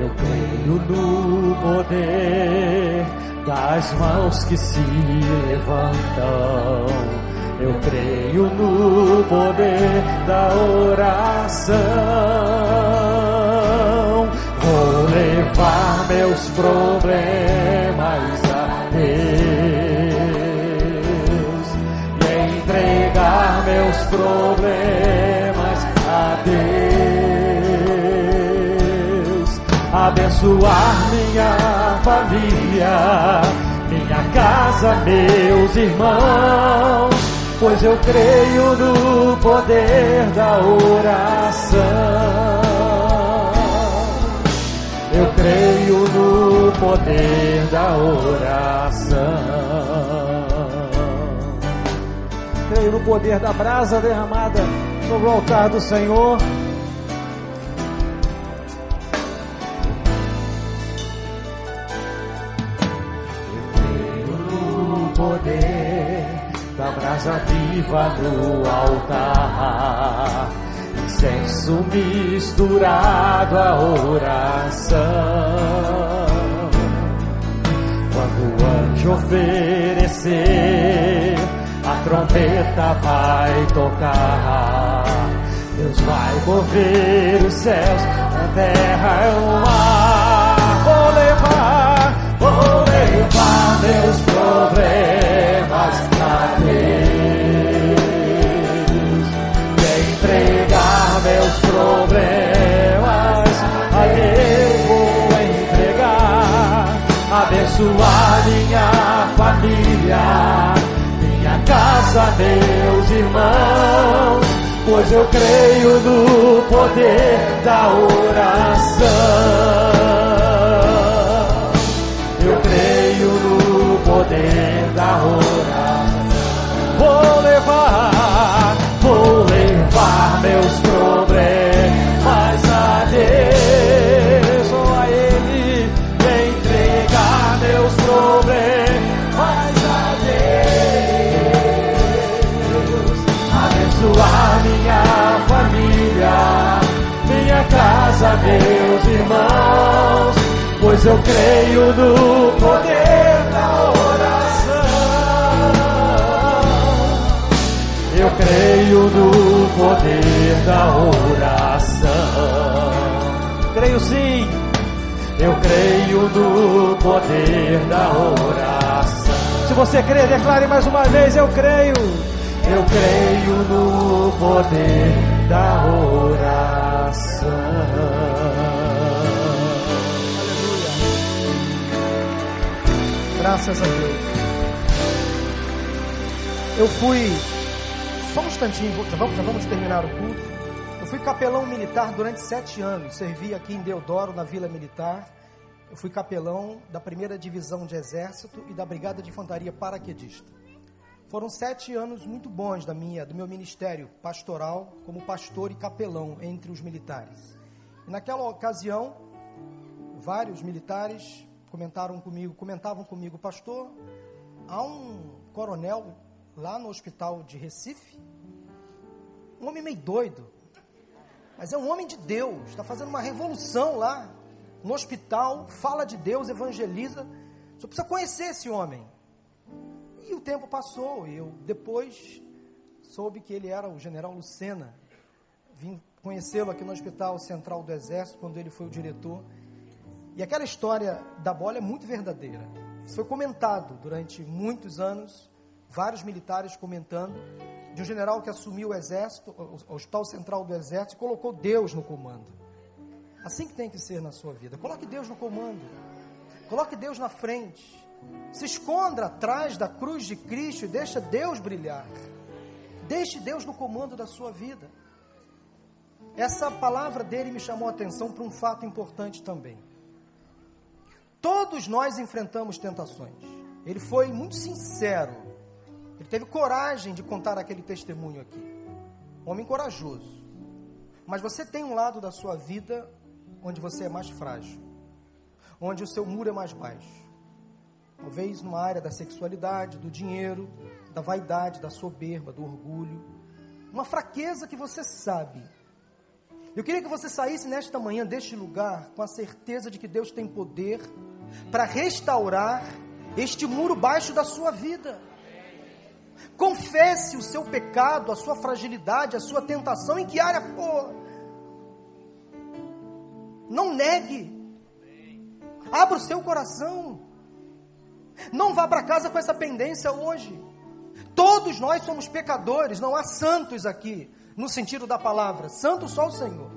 Eu creio no poder das mãos que se levantam. Eu creio no poder da oração. Vou levar meus problemas a Deus e entregar meus problemas Abençoar minha família, minha casa, meus irmãos, pois eu creio no poder da oração. Eu creio no poder da oração. Creio no poder da brasa derramada sobre o altar do Senhor. Poder da brasa viva no altar. Incenso misturado à oração. Quando o anjo oferecer, a trombeta vai tocar. Deus vai mover os céus, a terra e o mar. Vou levar, vou levar meus problemas a Deus. E entregar meus problemas a Deus vou entregar. Abençoar minha família, minha casa, meus irmãos. Pois eu creio no poder da oração. Poder da oração. Vou levar, vou levar meus problemas a Deus, ou a Ele, entregar meus problemas a Deus. Abençoar minha família, minha casa, meus irmãos pois eu creio no poder da oração. Creio no poder da oração. Creio sim. Eu creio no poder da oração. Se você crê, declare mais uma vez: Eu creio. Eu creio no poder da oração. Graças a Deus. Eu fui. Só um instantinho, vamos, vamos terminar o culto. Eu fui capelão militar durante sete anos. Servi aqui em Deodoro, na Vila Militar. Eu fui capelão da primeira divisão de Exército e da Brigada de Infantaria Paraquedista. Foram sete anos muito bons da minha, do meu ministério pastoral, como pastor e capelão entre os militares. E naquela ocasião, vários militares comentaram comigo, comentavam comigo, pastor, há um coronel lá no hospital de Recife, um homem meio doido, mas é um homem de Deus, está fazendo uma revolução lá no hospital, fala de Deus, evangeliza, só precisa conhecer esse homem. E o tempo passou, e eu depois soube que ele era o general Lucena, vim conhecê-lo aqui no Hospital Central do Exército, quando ele foi o diretor, e aquela história da bola é muito verdadeira. Isso foi comentado durante muitos anos, vários militares comentando, de um general que assumiu o exército, o Hospital Central do Exército, e colocou Deus no comando. Assim que tem que ser na sua vida. Coloque Deus no comando. Coloque Deus na frente. Se esconda atrás da cruz de Cristo e deixa Deus brilhar. Deixe Deus no comando da sua vida. Essa palavra dele me chamou a atenção para um fato importante também. Todos nós enfrentamos tentações. Ele foi muito sincero. Teve coragem de contar aquele testemunho aqui. Homem corajoso. Mas você tem um lado da sua vida onde você é mais frágil. Onde o seu muro é mais baixo. Talvez numa área da sexualidade, do dinheiro, da vaidade, da soberba, do orgulho. Uma fraqueza que você sabe. Eu queria que você saísse nesta manhã deste lugar com a certeza de que Deus tem poder para restaurar este muro baixo da sua vida. Confesse o seu pecado, a sua fragilidade, a sua tentação, em que área for. Não negue. Abra o seu coração. Não vá para casa com essa pendência hoje. Todos nós somos pecadores, não há santos aqui, no sentido da palavra. Santo só o Senhor.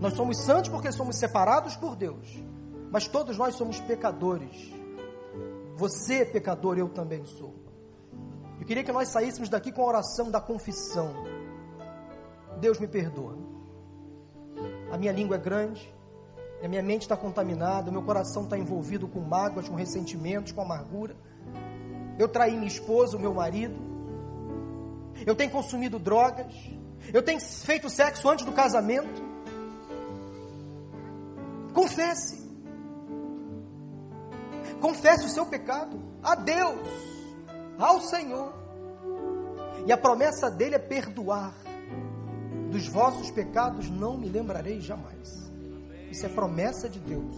Nós somos santos porque somos separados por Deus. Mas todos nós somos pecadores. Você é pecador, eu também sou. Eu queria que nós saíssemos daqui com a oração da confissão. Deus me perdoa. A minha língua é grande, A minha mente está contaminada, o meu coração está envolvido com mágoas, com ressentimentos, com amargura. Eu traí minha esposa, o meu marido. Eu tenho consumido drogas. Eu tenho feito sexo antes do casamento. Confesse. Confesse o seu pecado a Deus, ao Senhor. E a promessa dele é perdoar. Dos vossos pecados não me lembrarei jamais. Isso é promessa de Deus.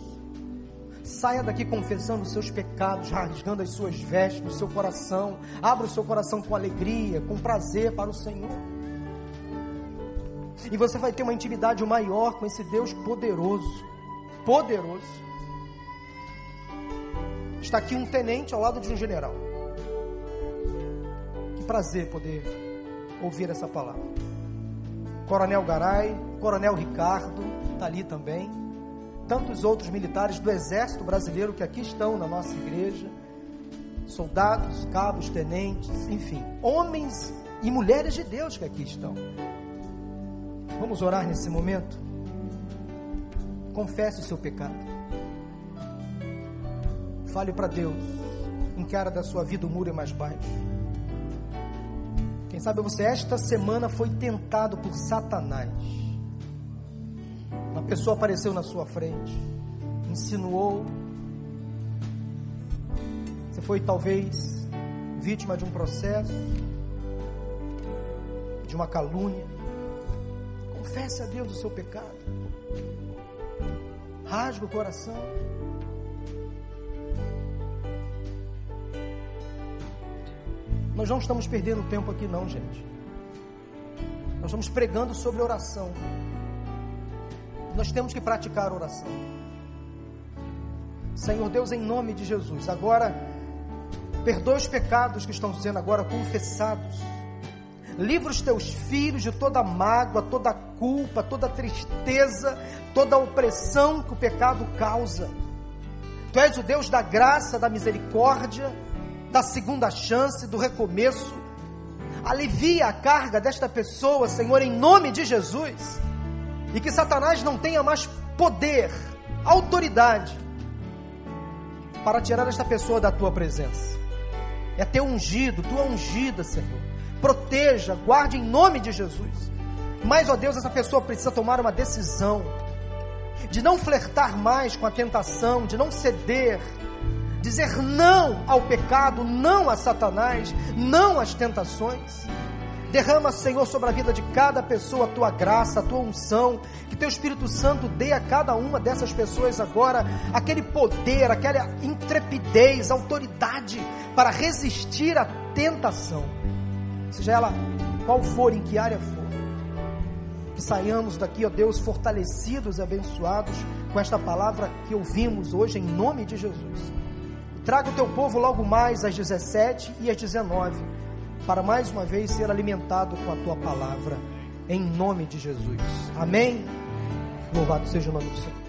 Saia daqui confessando os seus pecados, rasgando as suas vestes, o seu coração. Abra o seu coração com alegria, com prazer para o Senhor. E você vai ter uma intimidade maior com esse Deus poderoso. Poderoso. Está aqui um tenente ao lado de um general. Prazer poder ouvir essa palavra. Coronel Garay, Coronel Ricardo, está ali também. Tantos outros militares do Exército Brasileiro que aqui estão na nossa igreja. Soldados, cabos, tenentes, enfim, homens e mulheres de Deus que aqui estão. Vamos orar nesse momento? Confesse o seu pecado. Fale para Deus em que área da sua vida o muro é mais baixo. Quem sabe você esta semana foi tentado por Satanás. Uma pessoa apareceu na sua frente, insinuou. Você foi talvez vítima de um processo, de uma calúnia. Confesse a Deus o seu pecado. Rasga o coração. Nós não estamos perdendo tempo aqui, não, gente. Nós estamos pregando sobre oração. Nós temos que praticar oração. Senhor Deus, em nome de Jesus, agora, perdoa os pecados que estão sendo agora confessados. Livra os teus filhos de toda mágoa, toda culpa, toda tristeza, toda opressão que o pecado causa. Tu és o Deus da graça, da misericórdia da segunda chance, do recomeço. Alivia a carga desta pessoa, Senhor, em nome de Jesus. E que Satanás não tenha mais poder, autoridade para tirar esta pessoa da tua presença. É teu ungido, tua ungida, Senhor. Proteja, guarde em nome de Jesus. Mas, ó Deus, essa pessoa precisa tomar uma decisão de não flertar mais com a tentação, de não ceder, dizer não ao pecado, não a Satanás, não às tentações. Derrama, Senhor, sobre a vida de cada pessoa a tua graça, a tua unção, que teu Espírito Santo dê a cada uma dessas pessoas agora aquele poder, aquela intrepidez, autoridade para resistir à tentação, seja ela qual for, em que área for. Que saiamos daqui, ó Deus, fortalecidos e abençoados com esta palavra que ouvimos hoje, em nome de Jesus. Traga o teu povo logo mais às 17 e às 19, para mais uma vez ser alimentado com a tua palavra, em nome de Jesus. Amém? Louvado seja o nome do Senhor.